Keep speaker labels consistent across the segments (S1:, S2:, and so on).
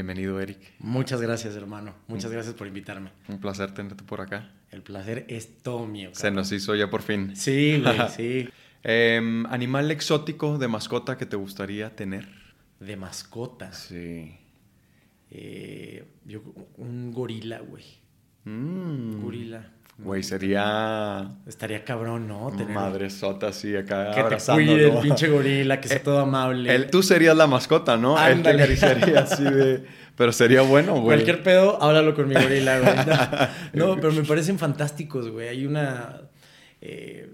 S1: Bienvenido, Eric.
S2: Muchas gracias, hermano. Muchas gracias por invitarme.
S1: Un placer tenerte por acá.
S2: El placer es todo mío.
S1: Se nos hizo ya por fin.
S2: Sí, güey, sí.
S1: Em, ¿Animal exótico de mascota que te gustaría tener?
S2: De mascota.
S1: Sí.
S2: Eh, yo, un gorila, güey.
S1: Mm.
S2: Gorila.
S1: Güey, sería.
S2: Estaría cabrón, ¿no?
S1: Tener... Madre sota así acá.
S2: Que te cuide el pinche gorila, que sea
S1: Eh,
S2: todo amable.
S1: Él, tú serías la mascota, ¿no? Él te
S2: Ándale.
S1: acariciaría así de. Pero sería bueno, güey.
S2: Cualquier pedo, háblalo con mi gorila, güey. No, no, pero me parecen fantásticos, güey. Hay una. eh,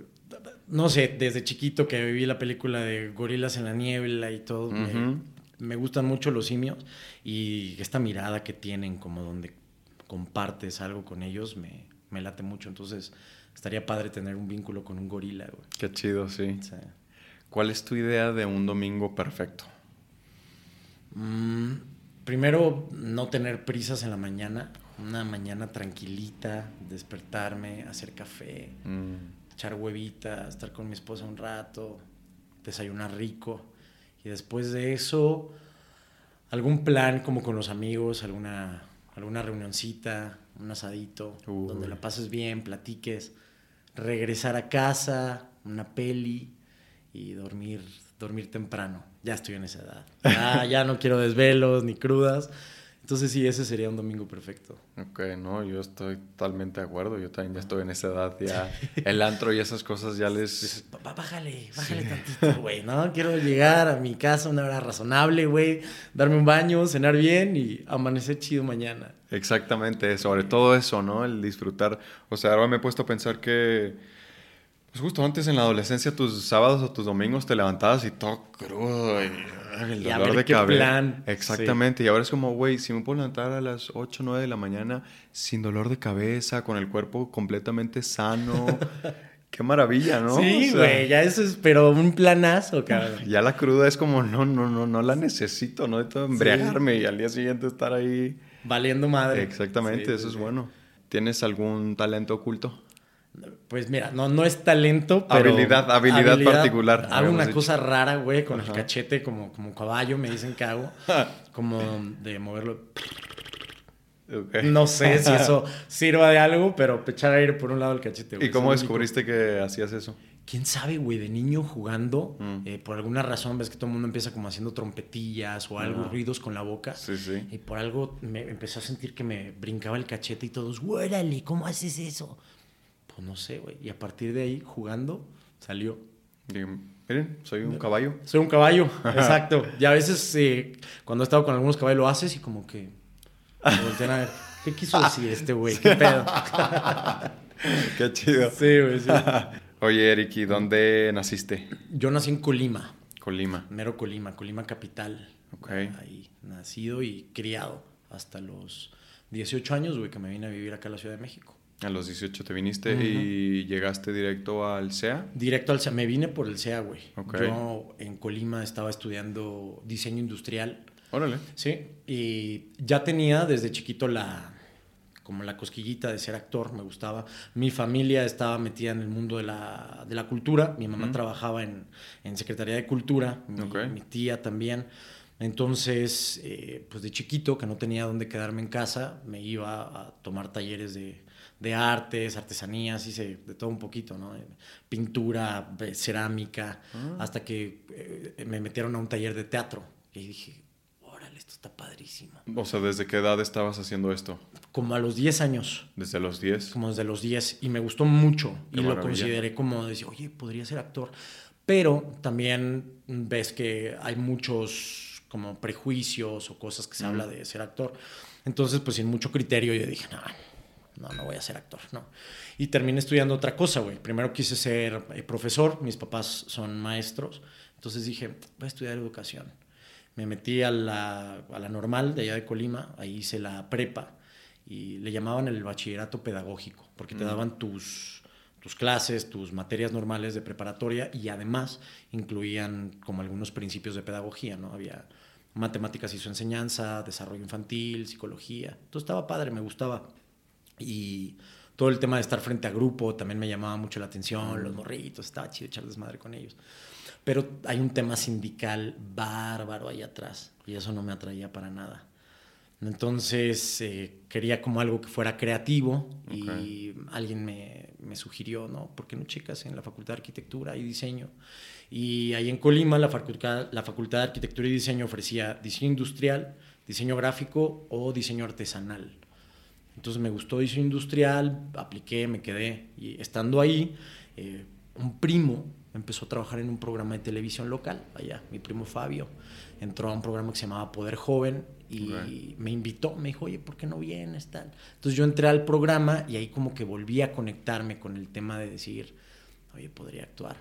S2: no sé, desde chiquito que viví la película de Gorilas en la Niebla y todo. me-
S1: Ujú.
S2: me, gustan mucho los simios y esta mirada que tienen, como donde compartes algo con ellos, me, me late mucho. Entonces, estaría padre tener un vínculo con un gorila, güey.
S1: Qué chido, sí. ¿Cuál es tu idea de un domingo perfecto?
S2: Mm, primero, no tener prisas en la mañana. Una mañana tranquilita, despertarme, hacer café,
S1: Mm,
S2: echar huevita, estar con mi esposa un rato, desayunar rico. Y después de eso, algún plan como con los amigos, alguna, alguna reunioncita, un asadito,
S1: Uy.
S2: donde la pases bien, platiques, regresar a casa, una peli y dormir, dormir temprano. Ya estoy en esa edad. Ya, ya no quiero desvelos ni crudas. Entonces sí, ese sería un domingo perfecto.
S1: Ok, no, yo estoy totalmente de acuerdo. Yo también ya estoy en esa edad. Ya el antro y esas cosas ya les.
S2: Dices, "Pa- pa- bájale, bájale tantito, güey, ¿no? Quiero llegar a mi casa a una hora razonable, güey, darme un baño, cenar bien y amanecer chido mañana.
S1: Exactamente, sobre todo eso, ¿no? El disfrutar. O sea, ahora me he puesto a pensar que, pues justo antes en la adolescencia, tus sábados o tus domingos te levantabas y todo crudo y ay, el
S2: Y a
S1: dolor
S2: ver
S1: de cabeza.
S2: plan.
S1: Exactamente, y ahora es como, güey, si me puedo levantar a las 8 o 9 de la mañana sin dolor de cabeza, con el cuerpo completamente sano, qué maravilla, ¿no?
S2: Sí,
S1: O sea,
S2: güey, ya eso es, pero un planazo, cabrón.
S1: Ya la cruda es como, no, no, no, no la necesito, ¿no? De todo embriagarme y al día siguiente estar ahí.
S2: Valiendo madre.
S1: Exactamente,
S2: Sí,
S1: eso
S2: sí,
S1: es
S2: sí.
S1: bueno. ¿Tienes algún talento oculto?
S2: Pues mira, no, no es talento, pero...
S1: Habilidad- habilidad particular,
S2: Hago una
S1: dicho.
S2: cosa rara, güey, con
S1: Ajá.
S2: el cachete como, como caballo, me dicen que hago. como de moverlo. No sé si eso sirva de algo, pero echar aire por un lado el cachete, güey.
S1: ¿Y cómo descubriste que hacías eso?
S2: ¿Quién sabe, güey? De niño jugando,
S1: Mm.
S2: eh, por alguna razón ves que todo el mundo empieza como haciendo trompetillas o algo, ruidos con la boca.
S1: Sí, sí.
S2: Y por algo me empecé a sentir que me brincaba el cachete y todos, ¡Guárale! ¿Cómo haces eso? Pues no sé, güey. Y a partir de ahí, jugando, salió.
S1: Y, miren, soy un caballo.
S2: Soy un caballo, exacto. Y a veces, eh, cuando he estado con algunos caballos, lo haces y como que me voltean a ver. ¿Qué quiso decir este güey? ¿Qué pedo?
S1: Qué chido.
S2: sí, güey, sí.
S1: Oye, Eric, ¿y dónde naciste?
S2: Yo nací en Colima.
S1: Colima.
S2: Mero Colima, Colima capital.
S1: Ok.
S2: Ahí, nacido y criado hasta los 18 años, güey, que me vine a vivir acá a la Ciudad de México.
S1: A los 18 te viniste y llegaste directo al CEA.
S2: Directo al CEA, me vine por el CEA, güey.
S1: Ok.
S2: Yo en Colima estaba estudiando diseño industrial,
S1: Órale.
S2: ¿sí? Y ya tenía desde chiquito la como la cosquillita de ser actor, me gustaba. Mi familia estaba metida en el mundo de la, de la cultura, mi mamá trabajaba en, en Secretaría de Cultura, mi,
S1: Ok.
S2: mi tía también. Entonces, eh, pues de chiquito, que no tenía dónde quedarme en casa, me iba a tomar talleres de, de artes, artesanías, hice de todo un poquito, ¿no? Pintura, cerámica,
S1: Ah.
S2: hasta que eh, me metieron a un taller de teatro. Y dije, está padrísimo.
S1: O sea, ¿desde qué edad estabas haciendo esto?
S2: Como a los 10 años,
S1: ¿Desde los 10?
S2: como desde los 10, y me gustó mucho.
S1: Qué
S2: y lo consideré como decir, oye, podría ser actor. Pero también ves que hay muchos como prejuicios o cosas que se
S1: Mm.
S2: habla de ser actor. Entonces, pues sin mucho criterio, yo dije, no, no, no voy a ser actor, no. Y terminé estudiando otra cosa, güey. Primero quise ser eh, profesor, mis papás son maestros. Entonces dije, voy a estudiar educación. Me metí a la, a la normal de allá de Colima, ahí hice la prepa y le llamaban el bachillerato pedagógico, porque te
S1: Mm.
S2: daban tus, tus clases, tus materias normales de preparatoria y además incluían como algunos principios de pedagogía, ¿no? Había matemáticas y su enseñanza, desarrollo infantil, psicología. Entonces estaba padre, me gustaba. Y todo el tema de estar frente a grupo también me llamaba mucho la atención, los morritos, estaba chido echar desmadre con ellos. Pero hay un tema sindical bárbaro ahí atrás y eso no me atraía para nada. Entonces eh, quería como algo que fuera creativo y alguien me, me, sugirió, ¿no? ¿Por qué no checas en la Facultad de Arquitectura y Diseño? Y ahí en Colima la facultad, la facultad de Arquitectura y Diseño ofrecía diseño industrial, diseño gráfico o diseño artesanal. Entonces me gustó diseño industrial, apliqué, me quedé. Y estando ahí, eh, un primo empezó a trabajar en un programa de televisión local, allá, mi primo Fabio. Entró a un programa que se llamaba Poder Joven y me invitó, me dijo, oye, ¿por qué no vienes? Tal. Entonces yo entré al programa y ahí como que volví a conectarme con el tema de decir, oye, podría actuar.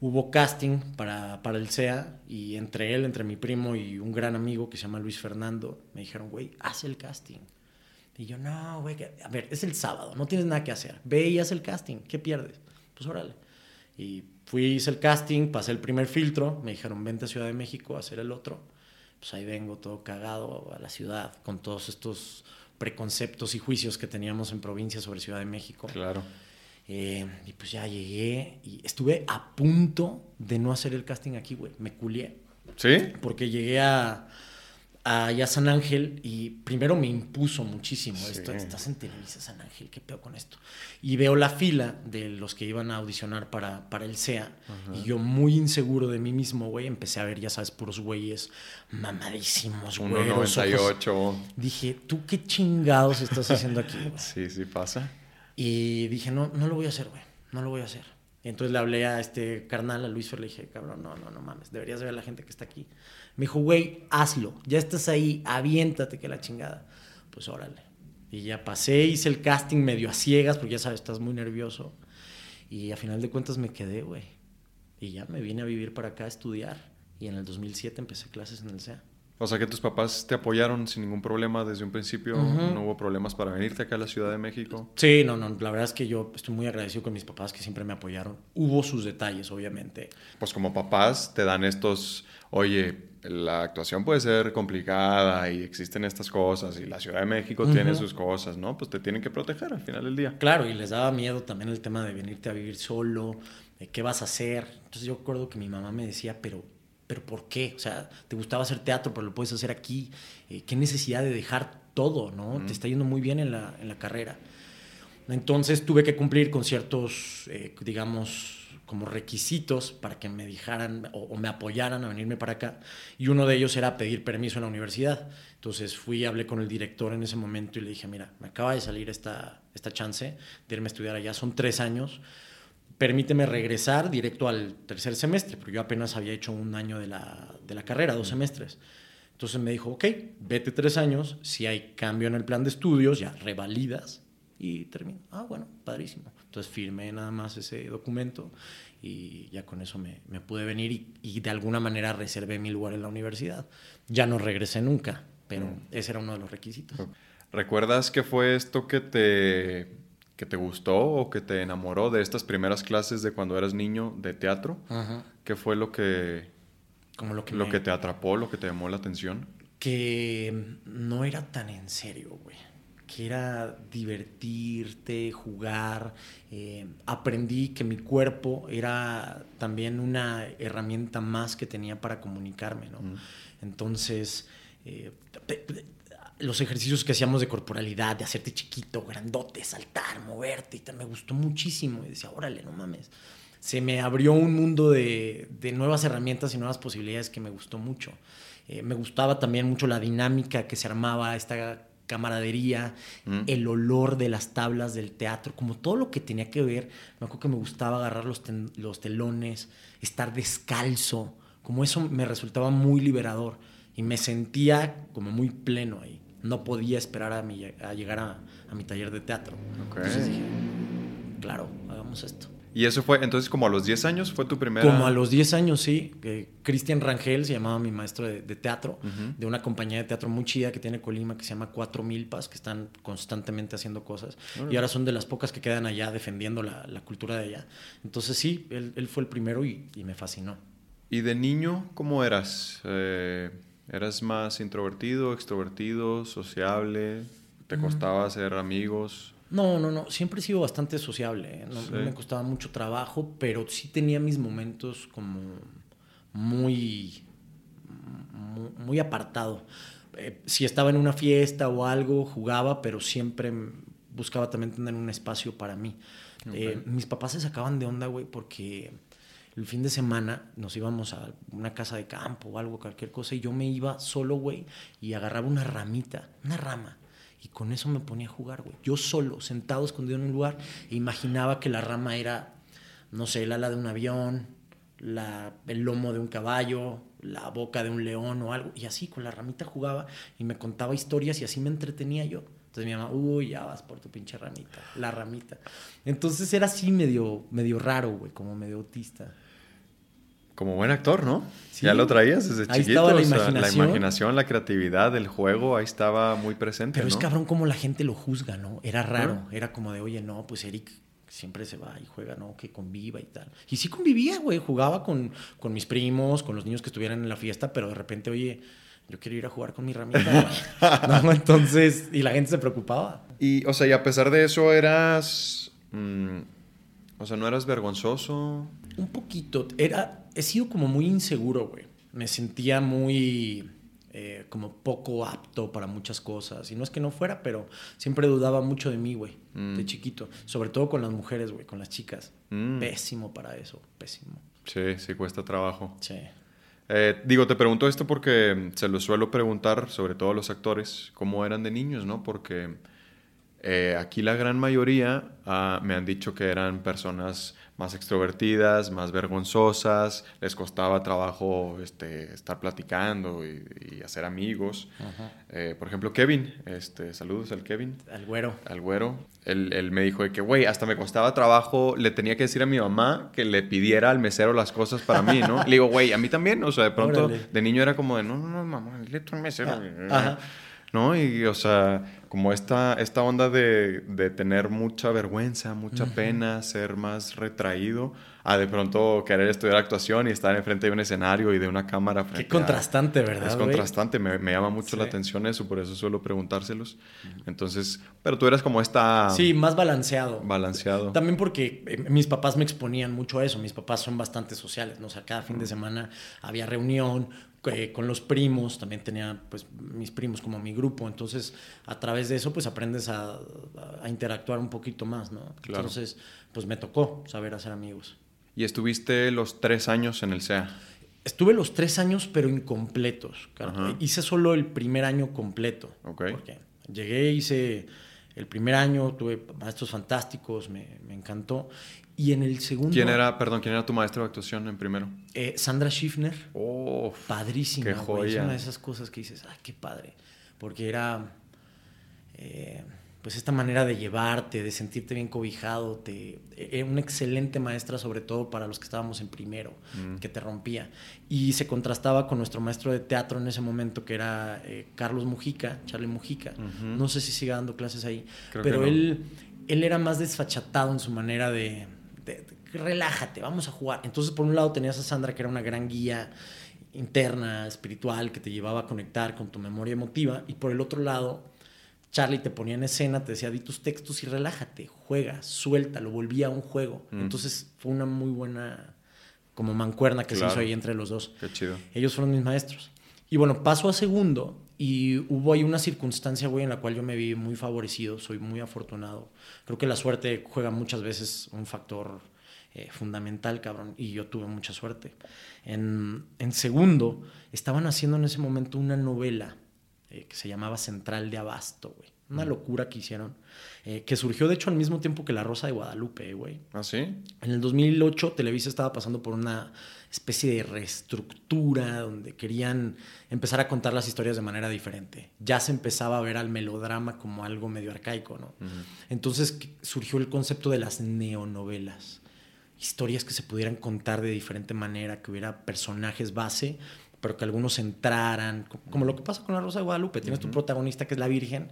S2: Hubo casting para, para el CEA y entre él, entre mi primo y un gran amigo que se llama Luis Fernando, me dijeron, güey, haz el casting. Y yo, no, güey, a ver, es el sábado, no tienes nada que hacer. Ve y haz el casting, ¿qué pierdes? Pues órale. Y fui, hice el casting, pasé el primer filtro, me dijeron, vente a Ciudad de México a hacer el otro pues ahí vengo todo cagado a la ciudad con todos estos preconceptos y juicios que teníamos en provincia sobre Ciudad de México.
S1: Claro.
S2: Eh, y pues ya llegué y estuve a punto de no hacer el casting aquí, güey. Me culié.
S1: ¿Sí?
S2: Porque llegué a, allá a San Ángel y primero me impuso muchísimo esto. Estás en Televisa San Ángel, ¿qué pedo con esto? Y veo la fila de los que iban a audicionar para, para el SEA y yo muy inseguro de mí mismo, güey, empecé a ver, ya sabes, puros güeyes mamadísimos, güey.
S1: 1.98.
S2: Dije, ¿tú qué chingados estás haciendo aquí?
S1: Sí, sí pasa.
S2: Y dije, no, no lo voy a hacer, güey, no lo voy a hacer. Entonces le hablé a este carnal, a Luis Fer, le dije, cabrón, no, no, no mames, deberías ver a la gente que está aquí. Me dijo, güey, hazlo, ya estás ahí, aviéntate que la chingada. Pues órale. Y ya pasé, hice el casting medio a ciegas, porque ya sabes, estás muy nervioso. Y a final de cuentas me quedé, güey. Y ya me vine a vivir para acá a estudiar. Y en el 2007 empecé clases en el CEA.
S1: O sea que tus papás te apoyaron sin ningún problema desde un principio, no hubo problemas para venirte acá a la Ciudad de México.
S2: Sí, no, no, la verdad es que yo estoy muy agradecido con mis papás que siempre me apoyaron. Hubo sus detalles, obviamente.
S1: Pues como papás te dan estos, oye, la actuación puede ser complicada y existen estas cosas y la Ciudad de México tiene sus cosas, ¿no? Pues te tienen que proteger al final del día.
S2: Claro, y les daba miedo también el tema de venirte a vivir solo, qué vas a hacer. Entonces yo recuerdo que mi mamá me decía, pero pero ¿por qué? O sea, te gustaba hacer teatro, pero lo puedes hacer aquí. Eh, ¿Qué necesidad de dejar todo, no? Te está yendo muy bien en la, en la, carrera. Entonces tuve que cumplir con ciertos, eh, digamos, como requisitos para que me dejaran o, me apoyaran a venirme para acá. Y uno de ellos era pedir permiso en la universidad. Entonces fui, hablé con el director en ese momento y le dije, mira, me acaba de salir esta, esta chance de irme a estudiar allá. Son tres años permíteme regresar directo al tercer semestre, porque yo apenas había hecho un año de la, de la carrera, dos semestres. Entonces me dijo, ok, vete tres años, si hay cambio en el plan de estudios, ya revalidas y termino. Ah, bueno, padrísimo. Entonces firmé nada más ese documento y ya con eso me, me pude venir y, y, de alguna manera reservé mi lugar en la universidad. Ya no regresé nunca, pero mm. ese era uno de los requisitos.
S1: ¿Recuerdas qué fue esto que te que te gustó o que te enamoró de estas primeras clases de cuando eras niño de teatro? ¿Qué fue lo que,
S2: Como lo que,
S1: lo que te atrapó, lo que te llamó la atención?
S2: Que no era tan en serio, güey. Que era divertirte, jugar. Eh, aprendí que mi cuerpo era también una herramienta más que tenía para comunicarme, ¿no? Entonces, eh, los ejercicios que hacíamos de corporalidad, de hacerte chiquito, grandote, saltar, moverte, y tal, me gustó muchísimo. Y decía, órale, no mames. Se me abrió un mundo de, de nuevas herramientas y nuevas posibilidades que me gustó mucho. Eh, me gustaba también mucho la dinámica que se armaba, esta camaradería, mm. el olor de las tablas del teatro, como todo lo que tenía que ver. Me acuerdo que me gustaba agarrar los, los telones, estar descalzo, como eso me resultaba muy liberador y me sentía como muy pleno ahí no podía esperar a, mi, a llegar a, a, mi taller de teatro. Entonces dije, claro, hagamos esto.
S1: ¿Y eso fue, entonces, como a los 10 años fue tu primera...?
S2: Como a los 10 años, sí. Cristian Rangel se llamaba mi maestro de, teatro, de una compañía de teatro muy chida que tiene Colima, que se llama Cuatro Milpas, que están constantemente haciendo cosas. Y ahora son de las pocas que quedan allá defendiendo la, la cultura de allá. Entonces, sí, él, él fue el primero y, y, me fascinó.
S1: ¿Y de niño cómo eras? Eh ¿Eras más introvertido, extrovertido, sociable? ¿Te costaba hacer amigos?
S2: No, no, no. Siempre he sido bastante sociable. ¿eh? No, me costaba mucho trabajo, pero sí tenía mis momentos como muy, muy, apartado. eh, si estaba en una fiesta o algo, jugaba, pero siempre buscaba también tener un espacio para mí. Eh, mis papás se sacaban de onda, güey, porque el fin de semana nos íbamos a una casa de campo o algo, cualquier cosa, y yo me iba solo, güey, y agarraba una ramita, una rama. Y con eso me ponía a jugar, güey. Yo solo, sentado, escondido en un lugar, imaginaba que la rama era, no sé, el ala de un avión, la, el lomo de un caballo, la boca de un león o algo. Y así con la ramita jugaba y me contaba historias y así me entretenía yo. Entonces mi mamá, uy, ya vas por tu pinche ramita, la ramita. Entonces era así medio, medio raro, güey, como medio autista.
S1: Como buen actor, ¿no? Ya lo traías desde ahí Estaba la, imaginación. la imaginación, la creatividad, el juego, ahí estaba muy presente.
S2: Pero es cabrón como la gente lo juzga, ¿no? Era raro. Era como de, oye, no, pues Eric siempre se va y juega, ¿no? Que conviva y tal. Y sí convivía, güey. Jugaba con, con mis primos, con los niños que estuvieran en la fiesta, pero de repente, oye, yo quiero ir a jugar con mi ramita. no, entonces, y la gente se preocupaba.
S1: Y, o sea, y a pesar de eso, eras. Mm, o sea, ¿no eras vergonzoso?
S2: Un poquito. Era, he sido como muy inseguro, güey. Me sentía muy eh, como poco apto para muchas cosas. Y no es que no fuera, pero siempre dudaba mucho de mí, güey, mm. de chiquito. Sobre todo con las mujeres, güey, con las chicas. Mm. Pésimo para eso, pésimo.
S1: Sí, sí cuesta trabajo.
S2: Sí.
S1: Eh, digo, te pregunto esto porque se lo suelo preguntar, sobre todo a los actores, cómo eran de niños, ¿no? Porque eh, aquí la gran mayoría ah, me han dicho que eran personas más extrovertidas, más vergonzosas, les costaba trabajo este, estar platicando y, hacer amigos. Eh, por ejemplo, Kevin, este, saludos al Kevin.
S2: Al güero.
S1: Al güero. Él, me dijo que, güey, hasta me costaba trabajo, le tenía que decir a mi mamá que le pidiera al mesero las cosas para mí, ¿no? le digo, güey, a mí también, o sea, de pronto de niño era como de, no, no, no, mamá, le al mesero. Ajá. ¿no? Y, o sea, como esta, esta onda de, de tener mucha vergüenza, mucha pena, ser más retraído, a de pronto querer estudiar actuación y estar enfrente de un escenario y de una cámara.
S2: Qué contrastante, ¿verdad?
S1: Es contrastante, me, me, llama mucho la atención eso, por eso suelo preguntárselos. Entonces, pero tú eras como esta...
S2: Sí, más balanceado.
S1: Balanceado.
S2: También porque eh, mis papás me exponían mucho a eso, mis papás son bastante sociales, ¿no? O sea, cada fin de semana había reunión, eh, con los primos, también tenía pues mis primos como mi grupo, entonces a través de eso pues aprendes a, interactuar un poquito más, ¿no? Entonces pues me tocó saber hacer amigos.
S1: ¿Y estuviste los tres años en el SEA?
S2: Estuve los tres años pero incompletos, hice solo el primer año completo.
S1: Okay.
S2: Porque llegué, hice el primer año, tuve maestros fantásticos, me, me encantó. Y en el segundo...
S1: ¿Quién era, perdón, quién era tu maestro de actuación en primero?
S2: Eh, Sandra Schiffner.
S1: Oh,
S2: Padrísima, qué joya. Es una de esas cosas que dices, ay, qué padre. Porque era, eh, pues esta manera de llevarte, de sentirte bien cobijado. Te, era una excelente maestra, sobre todo para los que estábamos en primero, mm. que te rompía. Y se contrastaba con nuestro maestro de teatro en ese momento, que era eh, Carlos Mujica, Charlie Mujica. No sé si siga dando clases ahí, pero él, él era más desfachatado en su manera de relájate, vamos a jugar. Entonces, por un lado tenías a Sandra, que era una gran guía interna, espiritual, que te llevaba a conectar con tu memoria emotiva, y por el otro lado, Charlie te ponía en escena, te decía, di tus textos y relájate, juega, suelta, lo volvía a un juego. Mm. Entonces, fue una muy buena como mancuerna que se hizo ahí entre los dos.
S1: Qué chido.
S2: Ellos fueron mis maestros. Y bueno, paso a segundo y hubo ahí una circunstancia, güey, en la cual yo me vi muy favorecido, soy muy afortunado. Creo que la suerte juega muchas veces un factor eh, fundamental, cabrón, y yo tuve mucha suerte. En, en, segundo, estaban haciendo en ese momento una novela eh, que se llamaba Central de Abasto, güey. Una locura que hicieron, eh, que surgió de hecho al mismo tiempo que La Rosa de Guadalupe, güey.
S1: ¿Ah, sí?
S2: En el 2008 Televisa estaba pasando por una especie de reestructura donde querían empezar a contar las historias de manera diferente. Ya se empezaba a ver al melodrama como algo medio arcaico, ¿no? Entonces surgió el concepto de las neonovelas historias que se pudieran contar de diferente manera, que hubiera personajes base, pero que algunos entraran, como lo que pasa con la Rosa de Guadalupe. Tienes tu protagonista que es la Virgen,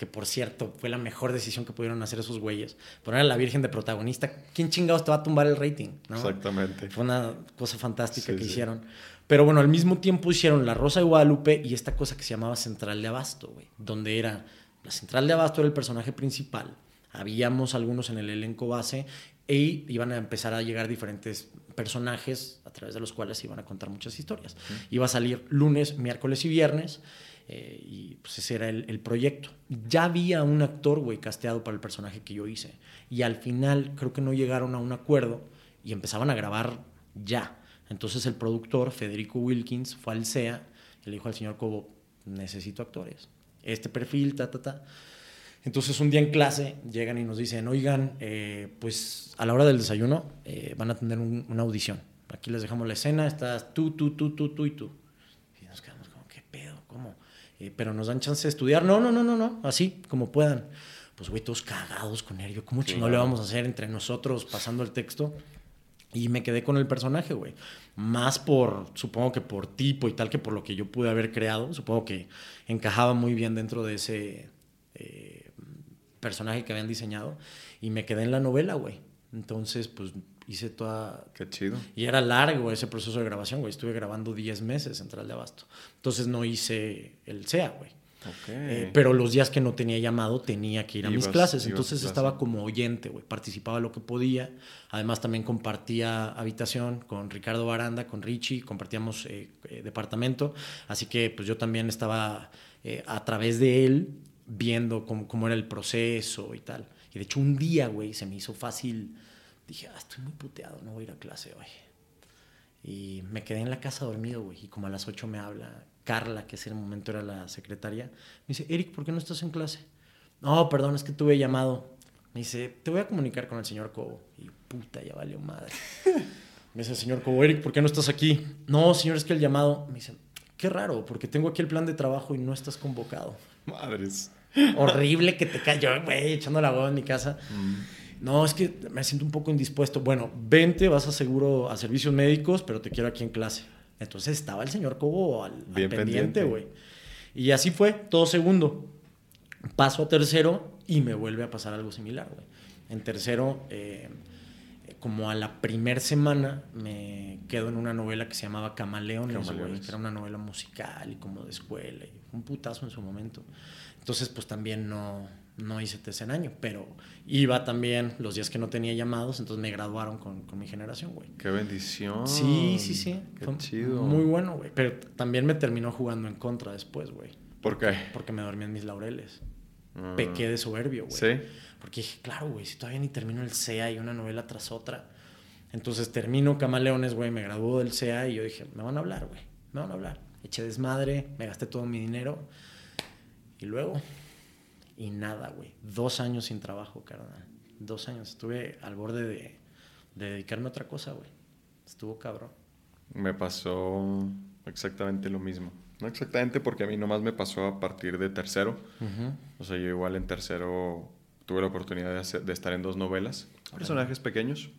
S2: que por cierto fue la mejor decisión que pudieron hacer esos güeyes. Poner a la Virgen de protagonista, ¿quién chingados te va a tumbar el rating?
S1: Exactamente.
S2: Fue una cosa fantástica que hicieron. Pero bueno, al mismo tiempo hicieron La Rosa de Guadalupe y esta cosa que se llamaba Central de Abasto, güey, donde era la Central de Abasto era el personaje principal. Habíamos algunos en el elenco base y iban a empezar a llegar diferentes personajes a través de los cuales se iban a contar muchas historias. Iba a salir lunes, miércoles y viernes. Eh, y pues ese era el, el, proyecto. Ya había un actor, güey, casteado para el personaje que yo hice. Y al final creo que no llegaron a un acuerdo y empezaban a grabar ya. Entonces el productor, Federico Wilkins, fue al CEA y le dijo al señor Cobo, necesito actores. Este perfil, ta, ta, ta. Entonces un día en clase llegan y nos dicen, oigan, eh, pues a la hora del desayuno eh, van a tener una audición. Aquí les dejamos la escena, estás tú, tú, tú, tú, tú y tú. Y nos quedamos como, ¿qué pedo? ¿Cómo? Eh, pero nos dan chance de estudiar. No, no, no, no, no, así como puedan. Pues güey, todos cagados con nervio. ¿Cómo sí, le vamos a hacer entre nosotros pasando el texto? Y me quedé con el personaje, güey. Más por, supongo que por tipo y tal, que por lo que yo pude haber creado. Supongo que encajaba muy bien dentro de ese eh, personaje que habían diseñado. Y me quedé en la novela, güey. Entonces, pues hice toda...
S1: Qué chido.
S2: Y era largo ese proceso de grabación, güey. Estuve grabando 10 meses en Central de Abasto. Entonces no hice el SEA, güey.
S1: Okay.
S2: Eh, pero los días que no tenía llamado tenía que ir a ibas, mis clases. Entonces estaba como oyente, güey. Participaba lo que podía. Además también compartía habitación con Ricardo Baranda, con Richie. Compartíamos eh, eh, departamento. Así que pues yo también estaba a través de él viendo cómo, cómo, era el proceso y tal. Y de hecho un día, güey, se me hizo fácil. Dije, ah, estoy muy puteado, no voy a ir a clase hoy. Y me quedé en la casa dormido, güey. Y como a las 8 me habla Carla, que ese momento era la secretaria, me dice, Eric, ¿por qué no estás en clase? No, perdón, es que tuve llamado. Me dice, te voy a comunicar con el señor Cobo. Y puta, ya valió madre. Me dice, señor Cobo, Eric, ¿por qué no estás aquí? No, señor, es que el llamado. Me dice, qué raro, porque tengo aquí el plan de trabajo y no estás convocado.
S1: Madres.
S2: Horrible que te cayó, güey, echando la voz en mi casa. Mm. No, es que me siento un poco indispuesto. Bueno, vente, vas a seguro a servicios médicos, pero te quiero aquí en clase. Entonces estaba el señor Cobo al, al pendiente, güey. Y así fue, todo segundo. Paso a tercero y me vuelve a pasar algo similar, güey. En tercero, eh, como a la primer semana, me quedo en una novela que se llamaba Camaleones. Güey, que era una novela musical y como de escuela. Y un putazo en su momento. Entonces, pues también no, no hice TC en año, pero iba también los días que no tenía llamados, entonces me graduaron con, con mi generación, güey.
S1: ¡Qué bendición!
S2: Sí, sí, sí.
S1: ¡Qué
S2: Fue
S1: chido!
S2: Muy bueno, güey. Pero también me terminó jugando en contra después, güey.
S1: ¿Por qué?
S2: Porque me dormí en mis laureles. Ah. Pequé de soberbio, güey.
S1: ¿Sí?
S2: Porque dije, claro, güey, si todavía ni termino el CEA y una novela tras otra. Entonces termino Camaleones, güey, me graduó del CEA y yo dije, me van a hablar, güey, me van a hablar. Eché desmadre, me gasté todo mi dinero. Y luego, y nada, güey. Dos años sin trabajo, carnal. Dos años. Estuve al borde de, de dedicarme a otra cosa, güey. Estuvo cabrón.
S1: Me pasó exactamente lo mismo. No exactamente porque a mí nomás me pasó a partir de tercero. Uh -huh. O sea, yo igual en tercero tuve la oportunidad de, hacer, de estar en dos novelas. Personajes pequeños.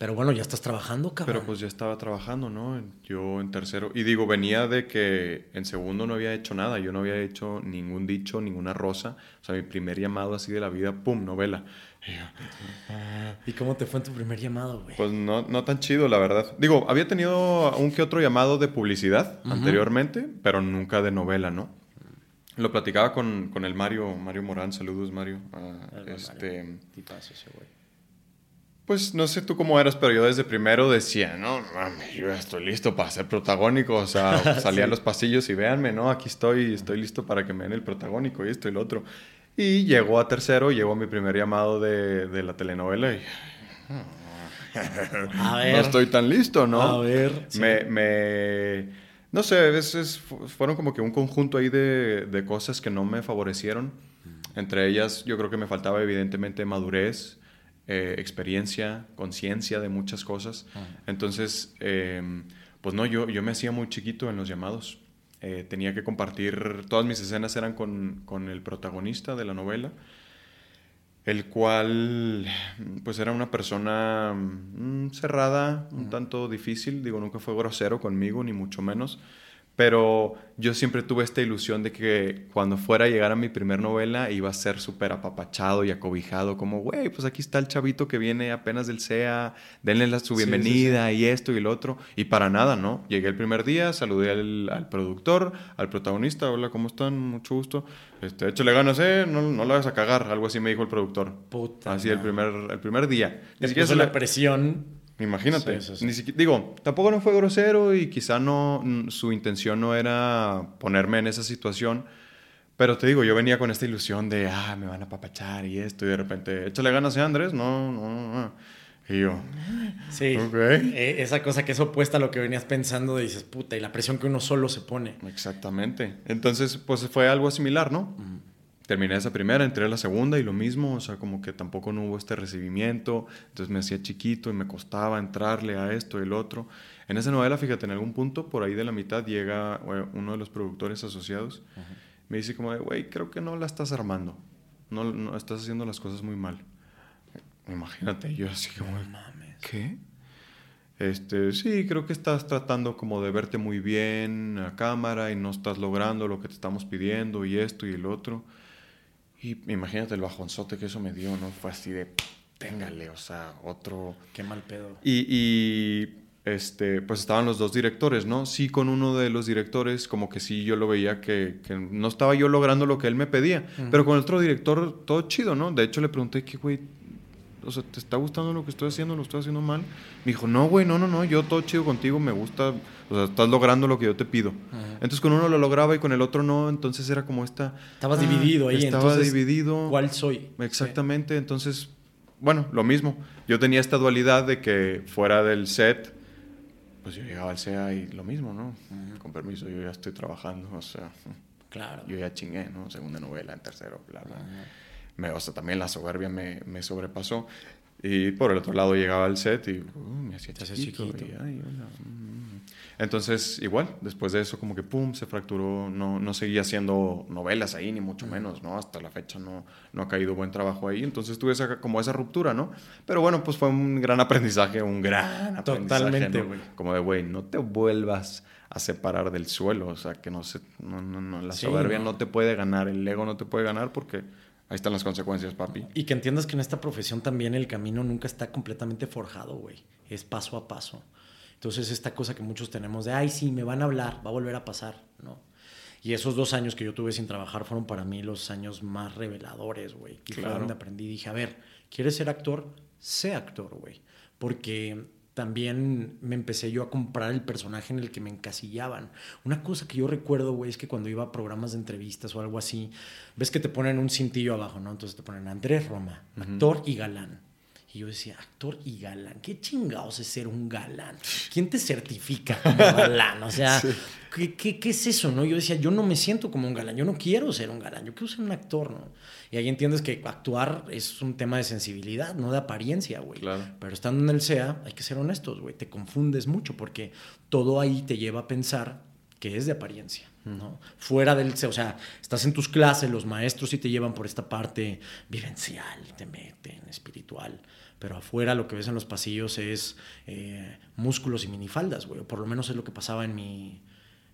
S2: Pero bueno, ya estás trabajando, cabrón.
S1: Pero pues ya estaba trabajando, ¿no? Yo en tercero. Y digo, venía de que en segundo no había hecho nada. Yo no había hecho ningún dicho, ninguna rosa. O sea, mi primer llamado así de la vida, ¡pum! Novela.
S2: ¿Y cómo te fue en tu primer llamado, güey?
S1: Pues no, no tan chido, la verdad. Digo, había tenido un que otro llamado de publicidad uh -huh. anteriormente, pero nunca de novela, ¿no? Lo platicaba con, con el Mario, Mario Morán. Saludos, Mario. Uh, este...
S2: Mario. Tipazo ese güey.
S1: Pues no sé tú cómo eras, pero yo desde primero decía, no, mami, yo estoy listo para ser protagónico. O sea, salía sí. a los pasillos y véanme, ¿no? Aquí estoy, estoy listo para que me den el protagónico y esto y lo otro. Y llegó a tercero, llegó a mi primer llamado de, de la telenovela y...
S2: A ver.
S1: No estoy tan listo, ¿no?
S2: A ver.
S1: Sí. Me, me... No sé, a veces fueron como que un conjunto ahí de, de cosas que no me favorecieron. Entre ellas, yo creo que me faltaba evidentemente madurez eh, experiencia, conciencia de muchas cosas. -huh. Entonces, eh, pues no, yo, yo me hacía muy chiquito en los llamados. Eh, tenía que compartir, todas mis escenas eran con, con, el protagonista de la novela, el cual pues era una persona mm, cerrada, un uh -huh. tanto difícil, digo, nunca fue grosero conmigo, ni mucho menos, pero yo siempre tuve esta ilusión de que cuando fuera a llegar a mi primer novela iba a ser súper apapachado y acobijado, como, güey, pues aquí está el chavito que viene apenas del CEA, denle la, su bienvenida sí, sí, sí. y esto y lo otro. Y para nada, ¿no? Llegué el primer día, saludé al, al productor, al protagonista, hola, ¿cómo están? Mucho gusto. Este, échale ganas, ¿eh? No, no la vas a cagar, algo así me dijo el productor.
S2: Puta.
S1: Así no. el, primer, el primer día.
S2: Ni siquiera se la presión
S1: Imagínate. Ni digo, tampoco no fue grosero y quizá no, su intención no era ponerme en esa situación. Pero te digo, yo venía con esta ilusión de, ah, me van a papachar y esto, y de repente, échale ganas a Andrés, no, no, no. Y yo,
S2: sí, eh, esa cosa que es opuesta a lo que venías pensando, dices, puta, y la presión que uno solo se pone.
S1: Exactamente. Entonces, pues fue algo similar, ¿no? Terminé esa primera, entré a la segunda y lo mismo, o sea, como que tampoco no hubo este recibimiento, entonces me hacía chiquito y me costaba entrarle a esto y el otro. En esa novela, fíjate, en algún punto, por ahí de la mitad, llega uno de los productores asociados, me dice como, güey, creo que no la estás armando, no, no, estás haciendo las cosas muy mal. Imagínate, yo así como, ¿qué? Este, sí, creo que estás tratando como de verte muy bien a cámara y no estás logrando lo que te estamos pidiendo y esto y el otro. Y imagínate el bajonzote que eso me dio, ¿no? Fue así de, téngale, o sea, otro...
S2: Qué mal pedo.
S1: Y, y, este, pues estaban los dos directores, ¿no? Sí, con uno de los directores, como que sí, yo lo veía que, que no estaba yo logrando lo que él me pedía. Pero con el otro director, todo chido, ¿no? De hecho, le pregunté, ¿qué, güey? O sea, ¿te está gustando lo que estoy haciendo? ¿Lo estoy haciendo mal? Me dijo, no, güey, no, no, no, yo todo chido contigo, me gusta, o sea, estás logrando lo que yo te pido. Entonces con uno lo lograba y con el otro no, entonces era como esta...
S2: Estabas ah, dividido ahí.
S1: Estaba dividido.
S2: ¿Cuál soy?
S1: Exactamente, entonces, bueno, lo mismo. Yo tenía esta dualidad de que fuera del set, pues yo llegaba al SEA y lo mismo, ¿no? Con permiso, yo ya estoy trabajando, o sea...
S2: Claro.
S1: Yo ya chingué, ¿no? Segunda novela, en tercero, bla, bla me, o sea, también la soberbia me, me, sobrepasó. Y por el otro lado llegaba al set y uh, me hacía chiquito. Mm. Entonces, igual, después de eso, como que pum, se fracturó. No, no seguía haciendo novelas ahí, ni mucho menos, ¿no? Hasta la fecha no, no ha caído buen trabajo ahí. Entonces tuve esa, como esa ruptura, ¿no? Pero bueno, pues fue un gran aprendizaje, un gran aprendizaje. Totalmente, güey. Como de, güey, no te vuelvas a separar del suelo. O sea, que no se. No, no, no, la soberbia no te puede ganar, el ego no te puede ganar porque Ahí están las consecuencias, papi.
S2: Y que entiendas que en esta profesión también el camino nunca está completamente forjado, güey. Es paso a paso. Entonces, esta cosa que muchos tenemos de, ay, sí, me van a hablar, va a volver a pasar, ¿no? Y esos dos años que yo tuve sin trabajar fueron para mí los años más reveladores, güey. Y fue donde aprendí. Dije, a ver, ¿quieres ser actor? Sé actor, güey. Porque también me empecé yo a comprar el personaje en el que me encasillaban. Una cosa que yo recuerdo, güey, es que cuando iba a programas de entrevistas o algo así, ves que te ponen un cintillo abajo, ¿no? Entonces te ponen Andrés Roma, actor y galán. Y yo decía, actor y galán, ¿qué chingados es ser un galán? ¿Quién te certifica como galán? O sea, ¿qué, qué, qué es eso, no? Yo decía, yo no me siento como un galán, yo no quiero ser un galán, yo quiero ser un actor, ¿no? Y ahí entiendes que actuar es un tema de sensibilidad, no de apariencia, güey.
S1: Claro.
S2: Pero estando en el SEA, hay que ser honestos, güey. Te confundes mucho porque todo ahí te lleva a pensar que es de apariencia, ¿no? Fuera del, o sea, estás en tus clases, los maestros sí te llevan por esta parte vivencial, te meten, espiritual, pero afuera lo que ves en los pasillos es eh, músculos y minifaldas, güey, o por lo menos es lo que pasaba en mi,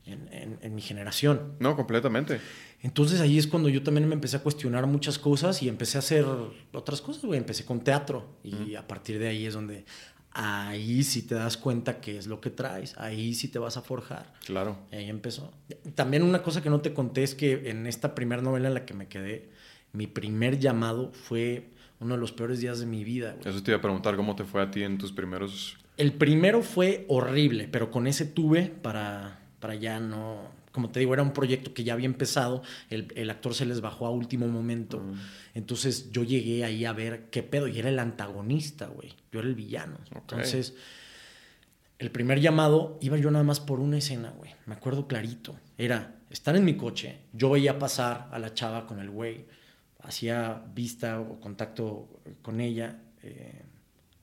S2: en, mi generación.
S1: No, completamente.
S2: Entonces ahí es cuando yo también me empecé a cuestionar muchas cosas y empecé a hacer otras cosas, güey. Empecé con teatro y a partir de ahí es donde ahí sí te das cuenta qué es lo que traes, ahí sí te vas a forjar.
S1: Claro.
S2: Y ahí empezó. También una cosa que no te conté es que en esta primera novela en la que me quedé, mi primer llamado fue uno de los peores días de mi vida. Güey.
S1: Eso te iba a preguntar, ¿cómo te fue a ti en tus primeros...
S2: El primero fue horrible, pero con ese tuve para para ya no, como te digo, era un proyecto que ya había empezado, el, actor se les bajó a último momento, mm. entonces yo llegué ahí a ver qué pedo, y era el antagonista, güey, yo era el villano. Entonces, el primer llamado iba yo nada más por una escena, güey, me acuerdo clarito, era estar en mi coche, yo veía pasar a la chava con el güey, hacía vista o contacto con ella, eh,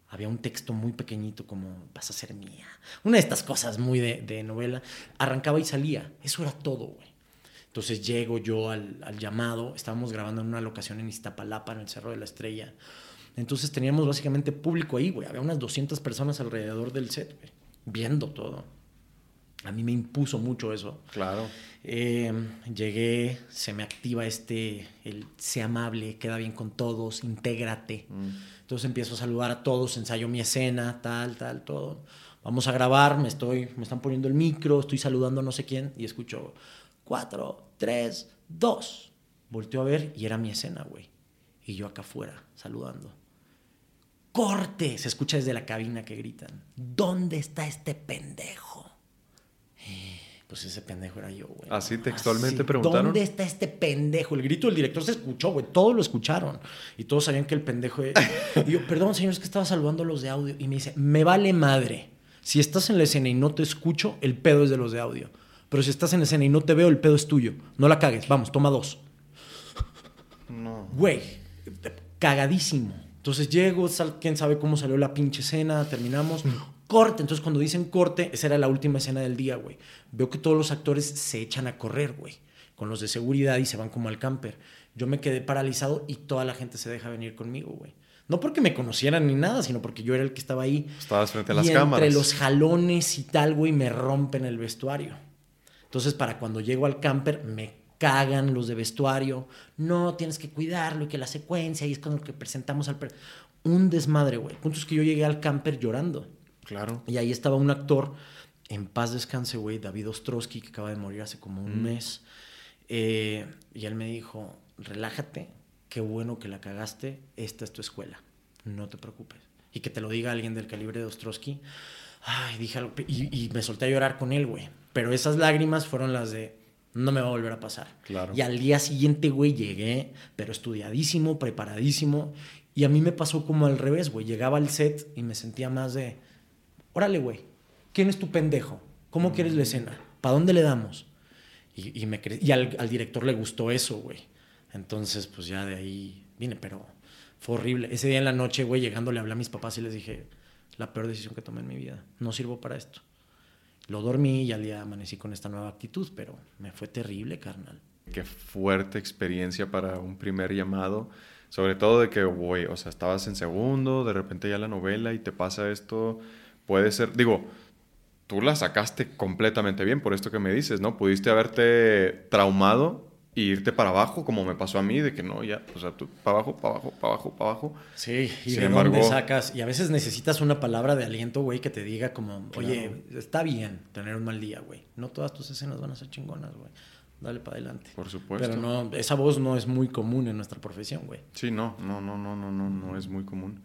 S2: había un texto muy pequeñito como vas a ser mía. Una de estas cosas muy de, novela. Arrancaba y salía. Eso era todo, güey. Entonces llego yo al, llamado. Estábamos grabando en una locación en Iztapalapa, en el Cerro de la Estrella. Entonces teníamos básicamente público ahí, güey. Había unas 200 personas alrededor del set, güey, viendo todo. A mí me impuso mucho eso.
S1: Claro.
S2: Eh, llegué, se me activa este, el sé amable, queda bien con todos, intégrate. Mm. Entonces empiezo a saludar a todos, ensayo mi escena, tal, tal, todo. Vamos a grabar, me, estoy, me están poniendo el micro, estoy saludando a no sé quién y escucho cuatro, tres, dos. Volteo a ver y era mi escena, güey. Y yo acá afuera, saludando. corte. Se escucha desde la cabina que gritan, ¿dónde está este pendejo? Pues ese pendejo era yo, güey.
S1: Así textualmente preguntaron.
S2: ¿Dónde está este pendejo? El grito del director se escuchó, güey. Todos lo escucharon. Y todos sabían que el pendejo. y yo, perdón, señor, es que estaba saludando a los de audio. Y me dice, me vale madre. Si estás en la escena y no te escucho, el pedo es de los de audio. Pero si estás en la escena y no te veo, el pedo es tuyo. No la cagues. Vamos, toma dos. No. Güey, cagadísimo. Entonces llego, quién sabe cómo salió la pinche escena, terminamos. Corte. Entonces cuando dicen corte, esa era la última escena del día, güey. Veo que todos los actores se echan a correr, güey. Con los de seguridad y se van como al camper. Yo me quedé paralizado y toda la gente se deja venir conmigo, güey. No porque me conocieran ni nada, sino porque yo era el que estaba ahí.
S1: Estabas frente a las
S2: y
S1: cámaras.
S2: Entre los jalones y tal, güey, me rompen el vestuario. Entonces, para cuando llego al camper, me cagan los de vestuario. No, tienes que cuidarlo y que la secuencia, y es con lo que presentamos al. Un desmadre, güey. Punto es que yo llegué al camper llorando.
S1: Claro.
S2: Y ahí estaba un actor, en paz descanse, güey, David Ostrowski, que acaba de morir hace como un mm. mes. Eh, y él me dijo: relájate, qué bueno que la cagaste, esta es tu escuela, no te preocupes. Y que te lo diga alguien del calibre de Ostrowski. Ay, dije algo, y, me solté a llorar con él, güey. Pero esas lágrimas fueron las de, no me va a volver a pasar.
S1: Claro.
S2: Y al día siguiente, güey, llegué, pero estudiadísimo, preparadísimo. Y a mí me pasó como al revés, güey. Llegaba al set y me sentía más de, órale, güey, ¿quién es tu pendejo? ¿Cómo quieres la escena? ¿Para dónde le damos? Y, me y al, al, director le gustó eso, güey. Entonces, pues ya de ahí vine, pero fue horrible. Ese día en la noche, güey, llegando le hablé a mis papás y les dije, la peor decisión que tomé en mi vida, no sirvo para esto. Lo dormí y al día amanecí con esta nueva actitud, pero me fue terrible, carnal.
S1: Qué fuerte experiencia para un primer llamado. Sobre todo de que, güey, o sea, estabas en segundo, de repente ya la novela y te pasa esto. Puede ser, digo, tú la sacaste completamente bien por esto que me dices, ¿no? Pudiste haberte traumado y irte para abajo, como me pasó a mí, de que no, ya, o sea, tú para abajo, para abajo, para abajo, para abajo.
S2: Sí, y Sin de embargo, dónde sacas. Y a veces necesitas una palabra de aliento, güey, que te diga como, oye, está bien tener un mal día, güey. No todas tus escenas van a ser chingonas, güey. Dale para adelante.
S1: Por supuesto.
S2: Pero no, esa voz no es muy común en nuestra profesión, güey.
S1: Sí, no, no, no, no, no, no, no es muy común.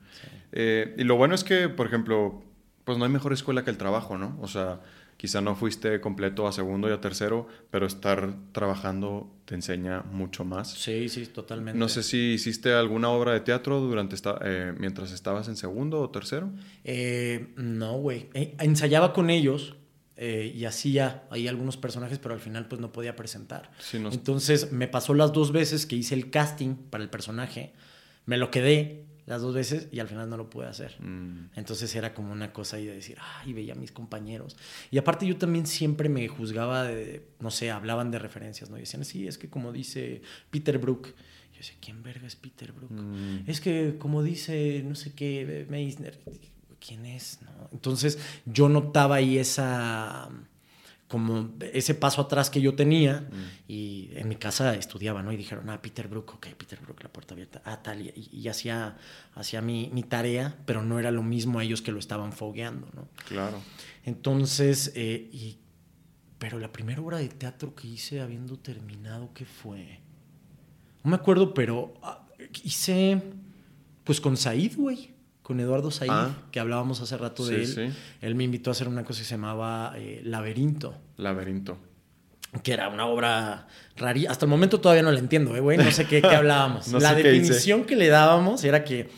S1: Eh, y lo bueno es que, por ejemplo, pues no hay mejor escuela que el trabajo, ¿no? O sea, quizá no fuiste completo a segundo y a tercero, pero estar trabajando te enseña mucho más.
S2: Sí, sí, totalmente.
S1: No sé si hiciste alguna obra de teatro durante esta, eh, mientras estabas en segundo o tercero.
S2: Eh, no, güey. Eh, ensayaba con ellos y hacía ahí algunos personajes, pero al final pues no podía presentar. Entonces me pasó las dos veces que hice el casting para el personaje, me lo quedé las dos veces y al final no lo pude hacer. Mm. Entonces era como una cosa ahí de decir, ay, veía a mis compañeros. Y aparte yo también siempre me juzgaba de, no sé, hablaban de referencias, ¿no? Y decían, sí, es que como dice Peter Brook. Yo decía, ¿quién verga es Peter Brook? Mm. Es que como dice, no sé qué, Meisner. ¿Quién es? ¿No? Entonces yo notaba ahí esa como ese paso atrás que yo tenía mm. y en mi casa estudiaba, ¿no? Y dijeron, ah, Peter Brook, ok, Peter Brook, la puerta abierta, ah, tal, y, hacía, hacía mi, mi, tarea, pero no era lo mismo a ellos que lo estaban fogueando, ¿no?
S1: Claro.
S2: Entonces, eh, y, pero la primera obra de teatro que hice habiendo terminado, ¿qué fue? No me acuerdo, pero ah, hice, pues con Said, güey con Eduardo Said, ah. que hablábamos hace rato de él. Él me invitó a hacer una cosa que se llamaba eh, Laberinto.
S1: Laberinto.
S2: Que era una obra rarísima. Hasta el momento todavía no la entiendo, ¿eh, güey. No sé qué, hablábamos. la definición que le dábamos era que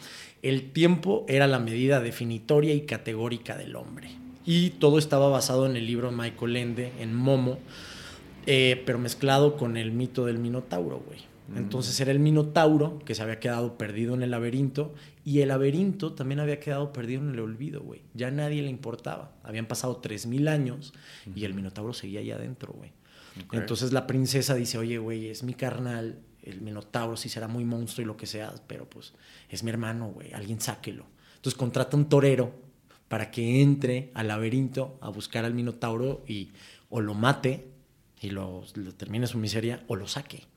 S2: el tiempo era la medida definitoria y categórica del hombre. Y todo estaba basado en el libro de Michael Ende, en Momo, eh, pero mezclado con el mito del Minotauro, güey. Entonces era el Minotauro que se había quedado perdido en el laberinto y el laberinto también había quedado perdido en el olvido, güey. Ya nadie le importaba. Habían pasado 3.000 años y el Minotauro seguía ahí adentro, güey. Entonces la princesa dice, oye, güey, es mi carnal, el Minotauro sí será muy monstruo y lo que sea, pero pues es mi hermano, güey, alguien sáquelo. Entonces contrata un torero para que entre al laberinto a buscar al Minotauro y o lo mate y lo, lo termine su miseria o lo saque.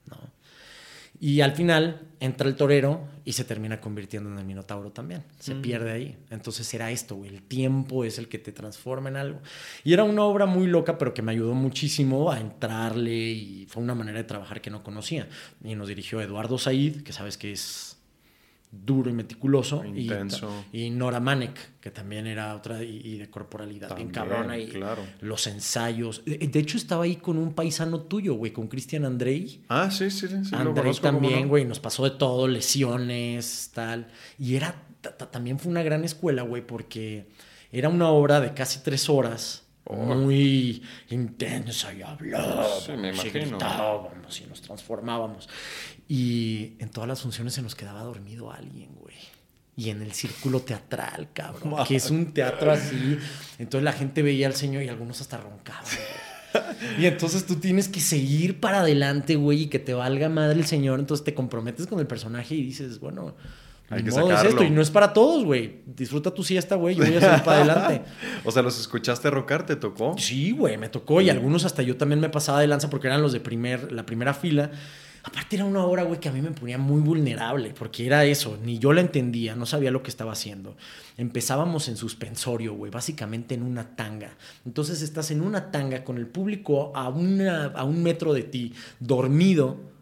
S2: Y al final entra el torero y se termina convirtiendo en el minotauro también. Se pierde ahí. Entonces era esto, güey. El tiempo es el que te transforma en algo. Y era una obra muy loca, pero que me ayudó muchísimo a entrarle y fue una manera de trabajar que no conocía. Y nos dirigió Eduardo Said, que sabes que es duro y meticuloso.
S1: Intenso.
S2: Y, Nora Manek, que también era otra, y, de corporalidad bien cabrona. Y
S1: claro.
S2: los ensayos. De hecho, estaba ahí con un paisano tuyo, güey, con Cristian Andrei.
S1: Ah, sí, sí, sí.
S2: Andrei también, güey, nos pasó de todo, lesiones, tal. Y era, también fue una gran escuela, güey, porque era una obra de casi tres horas. Oh. Muy intensa y hablábamos,
S1: sí, me imagino.
S2: y gritábamos y nos transformábamos. Y en todas las funciones se nos quedaba dormido alguien, güey. Y en el círculo teatral, cabrón. Que es un teatro así. Entonces la gente veía al señor y algunos hasta roncaban, Y entonces tú tienes que seguir para adelante, güey, y que te valga madre el señor. Entonces te comprometes con el personaje y dices, bueno, hay que modo es esto. Y no es para todos, güey. Disfruta tu siesta, güey. Yo voy a seguir para adelante.
S1: o sea, ¿los escuchaste roncar? ¿Te tocó?
S2: Sí, güey, me tocó. Y algunos hasta yo también me pasaba de lanza porque eran los de primer, la primera fila. Aparte era una hora, güey, que a mí me ponía muy vulnerable, porque era eso, ni yo la entendía, no sabía lo que estaba haciendo. Empezábamos en suspensorio, güey, básicamente en una tanga. Entonces estás en una tanga con el público a, una, a un metro de ti, dormido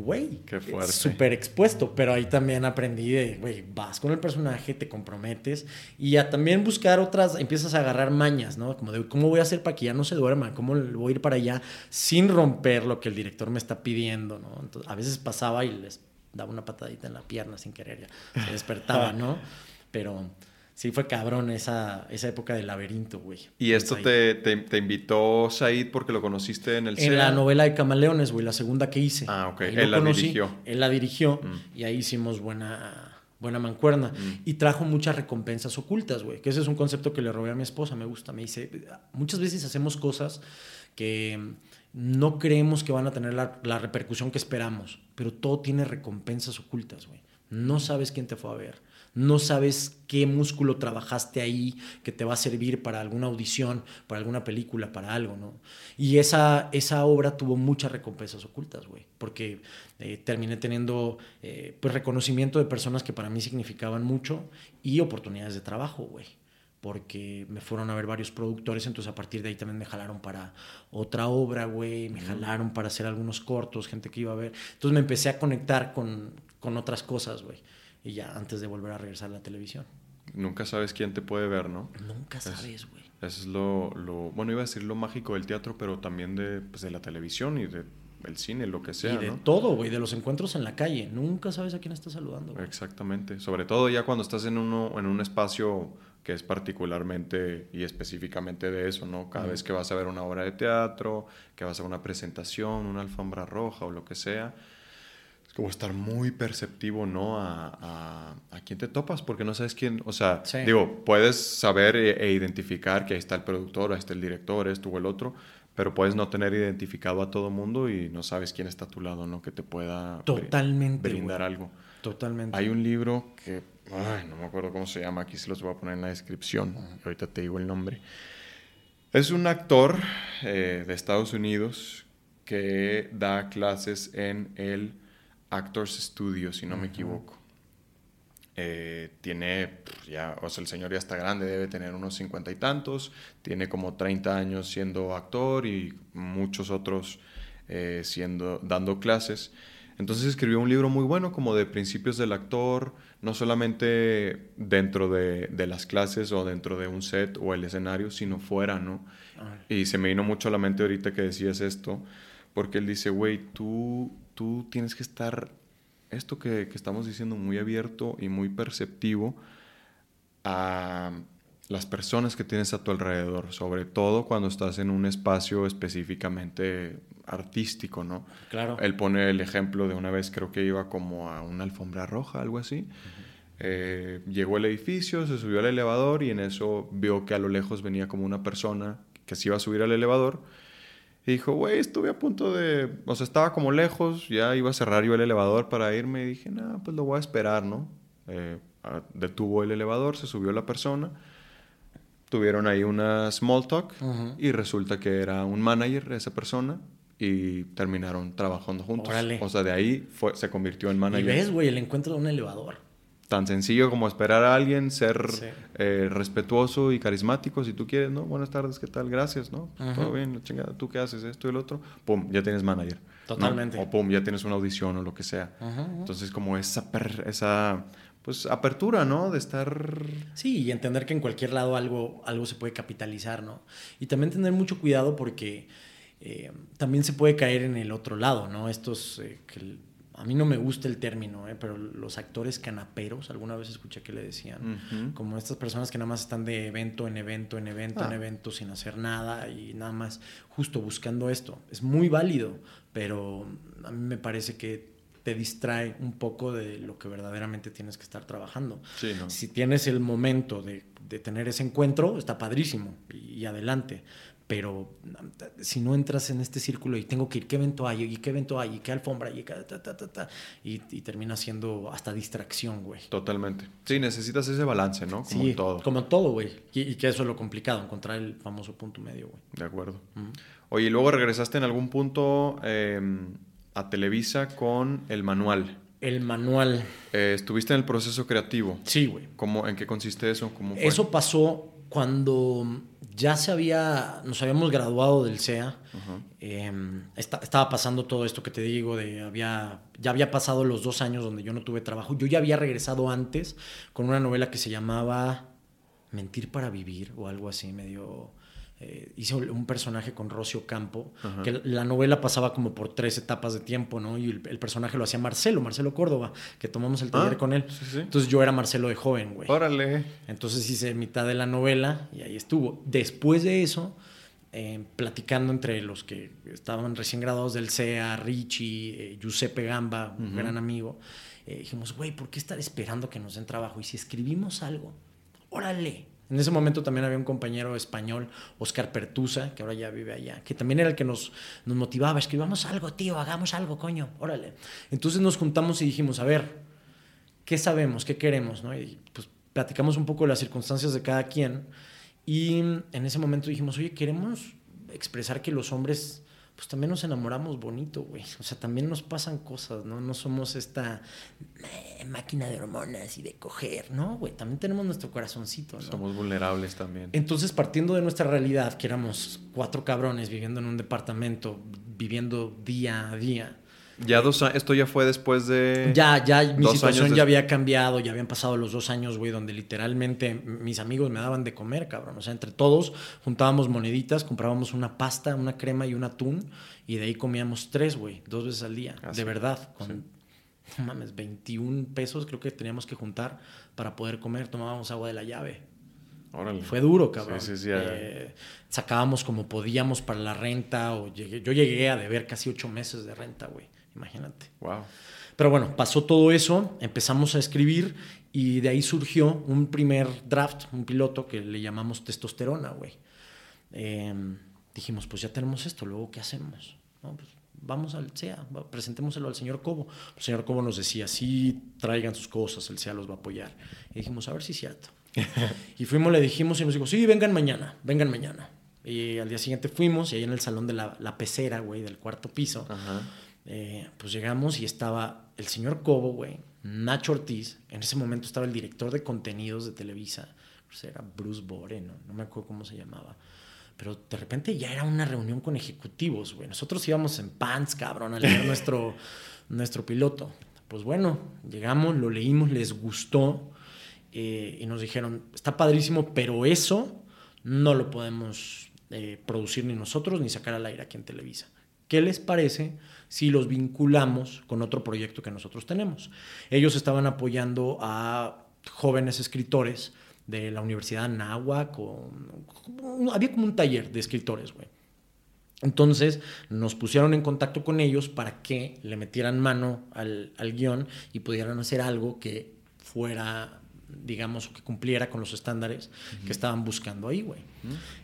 S2: güey,
S1: fuerte.
S2: súper expuesto, pero ahí también aprendí de, güey, vas con el personaje, te comprometes y a también buscar otras, empiezas a agarrar mañas, ¿no? Como de, ¿cómo voy a hacer para que ya no se duerma? ¿Cómo voy a ir para allá sin romper lo que el director me está pidiendo, ¿no? Entonces, a veces pasaba y les daba una patadita en la pierna sin querer, ya se despertaba, ¿no? Pero Sí, fue cabrón esa, esa época del laberinto, güey.
S1: ¿Y esto te, te, invitó Said porque lo conociste en el
S2: En la novela de Camaleones, güey, la segunda que hice.
S1: Ah, ok. Él la dirigió.
S2: Él la dirigió mm. y ahí hicimos buena, buena mancuerna. Mm. Y trajo muchas recompensas ocultas, güey. Que ese es un concepto que le robé a mi esposa, me gusta. Me dice, muchas veces hacemos cosas que no creemos que van a tener la, la repercusión que esperamos, pero todo tiene recompensas ocultas, güey. No sabes quién te fue a ver no sabes qué músculo trabajaste ahí que te va a servir para alguna audición, para alguna película, para algo, ¿no? Y esa, esa obra tuvo muchas recompensas ocultas, güey, porque eh, terminé teniendo eh, pues reconocimiento de personas que para mí significaban mucho y oportunidades de trabajo, güey porque me fueron a ver varios productores, entonces a partir de ahí también me jalaron para otra obra, güey, me jalaron para hacer algunos cortos, gente que iba a ver. Entonces me empecé a conectar con, con otras cosas, güey y ya antes de volver a regresar a la televisión.
S1: Nunca sabes quién te puede ver, ¿no?
S2: Nunca sabes, güey.
S1: Eso es lo, lo, bueno, iba a decir lo mágico del teatro, pero también de, pues, de la televisión y de el cine, lo que sea.
S2: Y de todo, güey, de los encuentros en la calle. Nunca sabes a quién estás saludando.
S1: Exactamente. Sobre todo ya cuando estás en, uno, en un espacio que es particularmente y específicamente de eso, ¿no? Cada vez que vas a ver una obra de teatro, que vas a una presentación, una alfombra roja o lo que sea, es como estar muy perceptivo, ¿no? A, a, a, quién te topas, porque no sabes quién, o sea, digo, puedes saber e, e, identificar que ahí está el productor, ahí está el director, esto o el otro, pero puedes no tener identificado a todo mundo y no sabes quién está a tu lado, ¿no? Que te pueda
S2: Totalmente,
S1: brindar algo.
S2: Totalmente.
S1: Hay un libro que, ay, no me acuerdo cómo se llama, aquí se los voy a poner en la descripción, ahorita te digo el nombre. Es un actor eh, de Estados Unidos que da clases en el Actors Studio, si no me equivoco. Eh, tiene, ya, o sea, el señor ya está grande, debe tener unos cincuenta y tantos, tiene como 30 años siendo actor y muchos otros eh, siendo, dando clases. Entonces escribió un libro muy bueno como de principios del actor, no solamente dentro de, de, las clases o dentro de un set o el escenario, sino fuera, ¿no? Y se me vino mucho a la mente ahorita que decías esto, porque él dice, güey, tú tú tienes que estar, esto que, estamos diciendo, muy abierto y muy perceptivo a las personas que tienes a tu alrededor, sobre todo cuando estás en un espacio específicamente artístico, ¿no?
S2: Claro.
S1: Él pone el ejemplo de una vez, creo que iba como a una alfombra roja, algo así. Eh, llegó al edificio, se subió al elevador y en eso vio que a lo lejos venía como una persona que se iba a subir al elevador y dijo, güey, estuve a punto de... O sea, estaba como lejos, ya iba a cerrar yo el elevador para irme. Y dije, no, pues lo voy a esperar, ¿no? Eh, detuvo el elevador, se subió la persona. Tuvieron ahí una small talk y resulta que era un manager esa persona y terminaron trabajando juntos. O sea, de ahí fue, se convirtió en manager. Y
S2: ves, güey, el encuentro de un elevador
S1: tan sencillo como esperar a alguien, ser eh, respetuoso y carismático, si tú quieres, ¿no? Buenas tardes, ¿qué tal? Gracias, ¿no? Todo bien, chingada, ¿tú qué haces? Esto y el otro. Pum, ya tienes manager.
S2: Totalmente.
S1: O pum, ya tienes una audición o lo que sea. Entonces, como esa, esa pues apertura, ¿no? De estar...
S2: Sí, y entender que en cualquier lado algo, algo se puede capitalizar, ¿no? Y también tener mucho cuidado porque eh, también se puede caer en el otro lado, ¿no? Estos, eh, que a mí no me gusta el término, ¿eh? pero los actores canaperos, alguna vez escuché que le decían, como estas personas que nada más están de evento en evento, en evento, en ah. evento, sin hacer nada y nada más justo buscando esto. Es muy válido, pero a mí me parece que te distrae un poco de lo que verdaderamente tienes que estar trabajando. Si tienes el momento de, tener ese encuentro, está padrísimo y, adelante. Pero si no entras en este círculo y tengo que ir, ¿qué evento hay? ¿Y qué evento hay? ¿Y qué alfombra? ¿Y, y, termina siendo hasta distracción, güey.
S1: Totalmente. Sí, necesitas ese balance, ¿no? Como
S2: sí,
S1: todo.
S2: Como todo, güey. Y, que eso es lo complicado, encontrar el famoso punto medio, güey.
S1: De acuerdo. Oye, ¿y luego regresaste en algún punto... Em, a Televisa con el manual.
S2: El manual.
S1: Eh, ¿Estuviste en el proceso creativo?
S2: Sí, güey.
S1: ¿Cómo, ¿En qué consiste eso? ¿Cómo
S2: Eso pasó cuando ya se había, nos habíamos graduado del CEA. Em, estaba pasando todo esto que te digo, de había, ya había pasado los dos años donde yo no tuve trabajo. Yo ya había regresado antes con una novela que se llamaba Mentir para Vivir o algo así, medio eh, hice un personaje con Rocio Campo, que la novela pasaba como por tres etapas de tiempo, ¿no? Y el, personaje lo hacía Marcelo, Marcelo Córdoba, que tomamos el taller ah, con él. Entonces yo era Marcelo de joven, güey.
S1: Órale.
S2: Entonces hice mitad de la novela y ahí estuvo. Después de eso, eh, platicando entre los que estaban recién graduados del CEA, Richie, eh, Giuseppe Gamba, un gran amigo, dijimos, güey, ¿por qué estar esperando que nos den trabajo? Y si escribimos algo, órale, en ese momento también había un compañero español, Oscar Pertusa, que ahora ya vive allá, que también era el que nos, motivaba, escribamos algo, tío, hagamos algo, coño, órale. Entonces nos juntamos y dijimos, a ver, ¿qué sabemos? ¿Qué queremos? ¿no? Y pues platicamos un poco de las circunstancias de cada quien y en ese momento dijimos, oye, queremos expresar que los hombres pues también nos enamoramos bonito, güey. O sea, también nos pasan cosas, ¿no? No somos esta eh, máquina de hormonas y de coger, ¿no, güey? También tenemos nuestro corazoncito, ¿no?
S1: Somos vulnerables también.
S2: Entonces, partiendo de nuestra realidad, que éramos cuatro cabrones viviendo en un departamento, viviendo día a día,
S1: ya dos esto ya fue después de.
S2: Ya, ya, mi situación ya había cambiado, ya habían pasado los dos años, güey, donde literalmente mis amigos me daban de comer, cabrón. O sea, entre todos juntábamos moneditas, comprábamos una pasta, una crema y un atún, y de ahí comíamos tres, güey, dos veces al día. Ah, de verdad, con, mames, 21 pesos creo que teníamos que juntar para poder comer. Tomábamos agua de la llave. Órale. Fue duro, cabrón. Sí, sí, eh, sacábamos como podíamos para la renta, o llegué, yo llegué a deber casi ocho meses de renta, güey. Imagínate.
S1: Wow.
S2: Pero bueno, pasó todo eso, empezamos a escribir y de ahí surgió un primer draft, un piloto que le llamamos testosterona, güey. Em, dijimos, pues ya tenemos esto, luego ¿qué hacemos? Pues vamos al CEA, presentémoselo al señor Cobo. El señor Cobo nos decía, sí, traigan sus cosas, el CEA los va a apoyar. Y dijimos, a ver si es cierto. y fuimos, le dijimos y nos dijo, sí, vengan mañana, vengan mañana. Y al día siguiente fuimos y ahí en el salón de la, la pecera, güey, del cuarto piso. Ajá eh, pues llegamos y estaba el señor Cobo, güey, Nacho Ortiz, en ese momento estaba el director de contenidos de Televisa, pues era Bruce Bore, ¿no? me acuerdo cómo se llamaba. Pero de repente ya era una reunión con ejecutivos, güey. Nosotros íbamos en pants, cabrón, a leer nuestro, nuestro piloto. Pues bueno, llegamos, lo leímos, les gustó eh, y nos dijeron, está padrísimo, pero eso no lo podemos eh, producir ni nosotros ni sacar al aire aquí en Televisa. ¿Qué les parece si los vinculamos con otro proyecto que nosotros tenemos? Ellos estaban apoyando a jóvenes escritores de la Universidad de Nahuac, había como un taller de escritores, güey. Entonces nos pusieron en contacto con ellos para que le metieran mano al, guion y pudieran hacer algo que fuera, digamos, que cumpliera con los estándares que estaban buscando ahí, güey.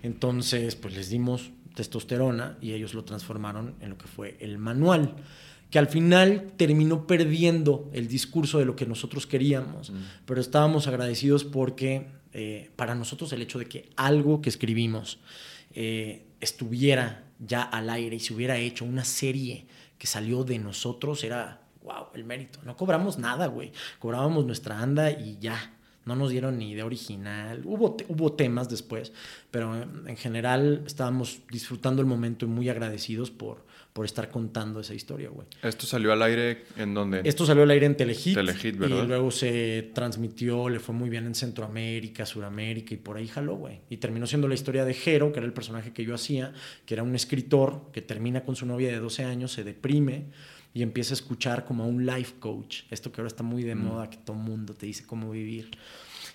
S2: Entonces, pues les dimos testosterona y ellos lo transformaron en lo que fue el manual, que al final terminó perdiendo el discurso de lo que nosotros queríamos, mm. pero estábamos agradecidos porque eh, para nosotros el hecho de que algo que escribimos eh, estuviera ya al aire y se hubiera hecho una serie que salió de nosotros era, wow, el mérito. No cobramos nada, güey. Cobrábamos nuestra anda y ya No nos dieron ni idea original. Hubo, hubo temas después, pero en general estábamos disfrutando el momento y muy agradecidos por, por estar contando esa historia, güey.
S1: ¿Esto salió al aire en dónde?
S2: Esto salió al aire en Telehit.
S1: Telehit, ¿verdad?
S2: Y luego se transmitió, le fue muy bien en Centroamérica, Suramérica y por ahí jaló, güey. Y terminó siendo la historia de Jero, que era el personaje que yo hacía, que era un escritor que termina con su novia de 12 años, se deprime y empieza a escuchar como a un life coach. Esto que ahora está muy de mm. moda, que todo mundo te dice cómo vivir.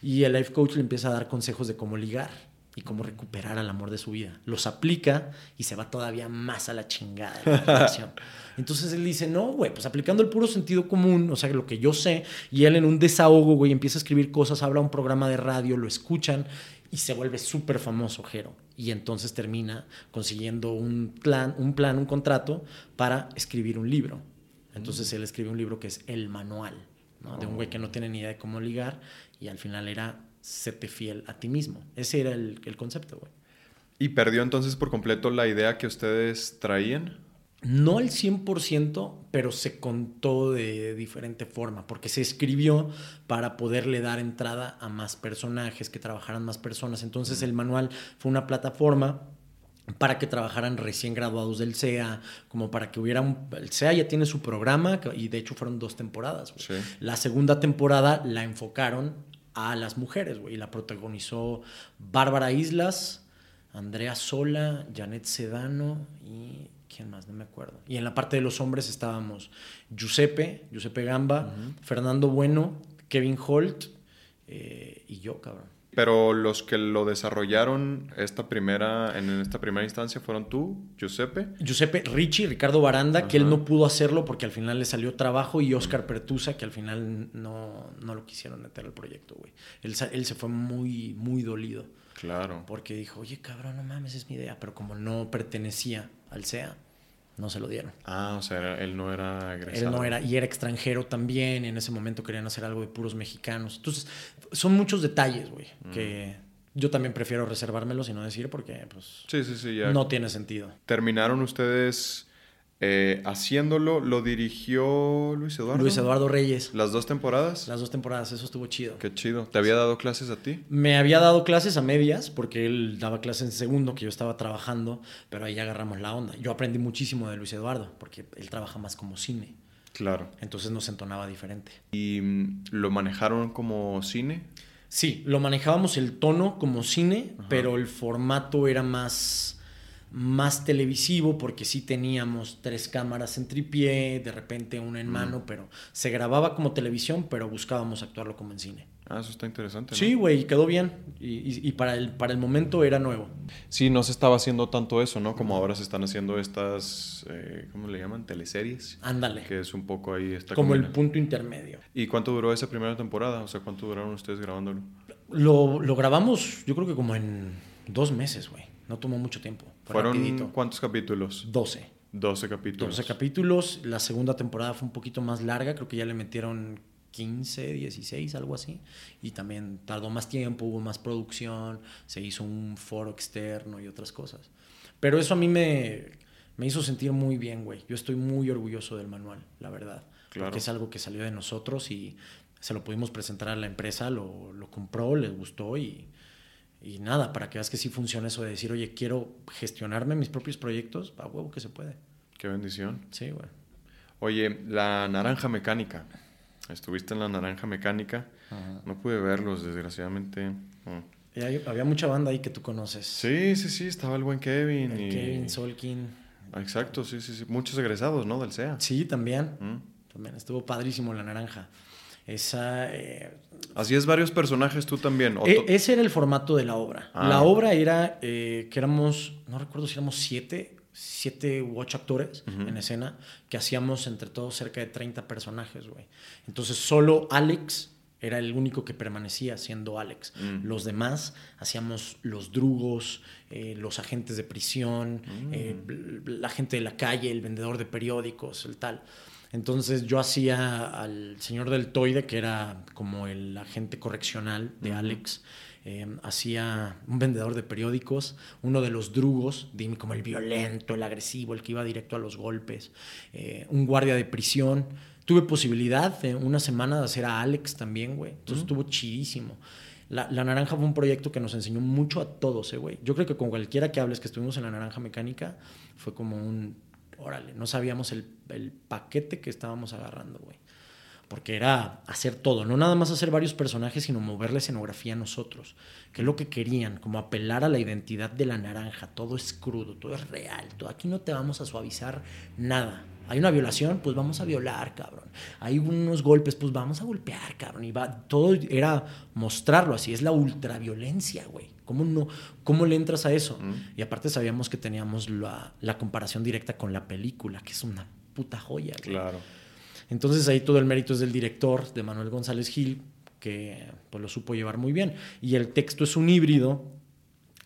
S2: Y el life coach le empieza a dar consejos de cómo ligar y cómo recuperar al amor de su vida. Los aplica y se va todavía más a la chingada de la relación. Entonces él dice, no, güey, pues aplicando el puro sentido común, o sea, lo que yo sé, y él en un desahogo, güey, empieza a escribir cosas, habla un programa de radio, lo escuchan y se vuelve súper famoso, Jero. Y entonces termina consiguiendo un plan, un plan, un contrato para escribir un libro. Entonces él escribe un libro que es El Manual, ¿no? de un güey que no tiene ni idea de cómo ligar y al final era sete fiel a ti mismo. Ese era el, el concepto, güey.
S1: ¿Y perdió entonces por completo la idea que ustedes traían?
S2: No al 100%, pero se contó de diferente forma, porque se escribió para poderle dar entrada a más personajes, que trabajaran más personas. Entonces el manual fue una plataforma para que trabajaran recién graduados del CEA, como para que hubiera un... El CEA ya tiene su programa y de hecho fueron dos temporadas. La segunda temporada la enfocaron a las mujeres, güey. La protagonizó Bárbara Islas, Andrea Sola, Janet Sedano y ¿quién más? No me acuerdo. Y en la parte de los hombres estábamos Giuseppe, Giuseppe Gamba, Fernando Bueno, Kevin Holt eh, y yo, cabrón.
S1: Pero los que lo desarrollaron esta primera, en esta primera instancia fueron tú, Giuseppe.
S2: Giuseppe Ricci, Ricardo Baranda, que él no pudo hacerlo porque al final le salió trabajo, y Oscar Pertusa, que al final no, no lo quisieron meter al proyecto, güey. Él, él, se fue muy, muy dolido.
S1: Claro.
S2: Porque dijo, oye, cabrón, no mames, es mi idea. Pero como no pertenecía al SEA, no se lo dieron.
S1: Ah, o sea, él no era egresado.
S2: Él no era, y era extranjero también, y en ese momento querían hacer algo de puros mexicanos. Entonces, son muchos detalles, güey, mm. que yo también prefiero reservármelos y no decir porque, pues,
S1: sí, sí, sí,
S2: no tiene sentido.
S1: ¿Terminaron ustedes eh, haciéndolo lo dirigió Luis Eduardo.
S2: Luis Eduardo Reyes.
S1: ¿Las dos temporadas?
S2: Las dos temporadas, eso estuvo chido.
S1: Qué chido. ¿Te había dado clases a ti?
S2: Me había dado clases a medias, porque él daba clases en segundo, que yo estaba trabajando, pero ahí agarramos la onda. Yo aprendí muchísimo de Luis Eduardo, porque él trabaja más como cine.
S1: Claro.
S2: Entonces nos entonaba diferente.
S1: ¿Y mm, lo manejaron como cine?
S2: Sí, lo manejábamos el tono como cine, pero el formato era más más televisivo porque sí teníamos tres cámaras en tripié, de repente una en mano, pero se grababa como televisión, pero buscábamos actuarlo como en cine.
S1: Ah, eso está interesante.
S2: Sí, güey, quedó bien. Y, y, para, el, para el momento era nuevo.
S1: Sí, no se estaba haciendo tanto eso, ¿no? Como ahora se están haciendo estas, eh, ¿cómo le llaman? Teleseries.
S2: Ándale.
S1: Que es un poco ahí esta
S2: Como el punto intermedio.
S1: ¿Y cuánto duró esa primera temporada? O sea, ¿cuánto duraron ustedes grabándolo?
S2: Lo, lo grabamos, yo creo que como en dos meses, güey. No tomó mucho tiempo.
S1: ¿Fueron cuántos capítulos?
S2: 12.
S1: 12 capítulos.
S2: 12 capítulos. La segunda temporada fue un poquito más larga. Creo que ya le metieron 15, 16, algo así. Y también tardó más tiempo, hubo más producción, se hizo un foro externo y otras cosas. Pero eso a mí me, me hizo sentir muy bien, güey. Yo estoy muy orgulloso del manual, la verdad. Claro. Porque es algo que salió de nosotros y se lo pudimos presentar a la empresa, lo, lo compró, les gustó y y nada, para que veas que sí funciona eso de decir, oye, quiero gestionarme mis propios proyectos, a huevo que se puede.
S1: Qué bendición.
S2: Sí, güey.
S1: Oye, la naranja mecánica. Estuviste en la naranja mecánica. No pude verlos, desgraciadamente.
S2: había mucha banda ahí que tú conoces.
S1: Sí, sí, sí. Estaba el buen Kevin.
S2: y... Kevin, Solkin.
S1: Exacto, sí, sí, sí. Muchos egresados, ¿no? Del SEA.
S2: Sí, también. Mm. También estuvo padrísimo la naranja. Esa, eh,
S1: Así es varios personajes tú también.
S2: E, ese era el formato de la obra. Ah. La obra era eh, que éramos, no recuerdo si éramos siete, siete u ocho actores en escena, que hacíamos entre todos cerca de 30 personajes, güey. Entonces solo Alex era el único que permanecía siendo Alex. Mm. Los demás hacíamos los drugos, eh, los agentes de prisión, mm. la gente de la calle, el vendedor de periódicos, el tal. Entonces yo hacía al señor del Toide, que era como el agente correccional de Alex. Eh, hacía un vendedor de periódicos, uno de los drugos, dime como el violento, el agresivo, el que iba directo a los golpes, eh, un guardia de prisión, Tuve posibilidad de una semana de hacer a Alex también, güey. Entonces estuvo chidísimo. La, la, Naranja fue un proyecto que nos enseñó mucho a todos, eh, güey. Yo creo que con cualquiera que hables que estuvimos en la Naranja Mecánica, fue como un, órale, no sabíamos el, el paquete que estábamos agarrando, güey. Porque era hacer todo, no nada más hacer varios personajes, sino mover la escenografía a nosotros, que es lo que querían, como apelar a la identidad de la naranja. Todo es crudo, todo es real, todo. aquí no te vamos a suavizar nada. Hay una violación, pues vamos a violar, cabrón. Hay unos golpes, pues vamos a golpear, cabrón. Y va, todo era mostrarlo así, es la ultraviolencia, güey. ¿Cómo, no, ¿Cómo le entras a eso?
S1: Mm.
S2: Y aparte sabíamos que teníamos la, la, comparación directa con la película, que es una puta joya. Güey.
S1: Claro.
S2: Entonces ahí todo el mérito es del director, de Manuel González Gil, que pues lo supo llevar muy bien. Y el texto es un híbrido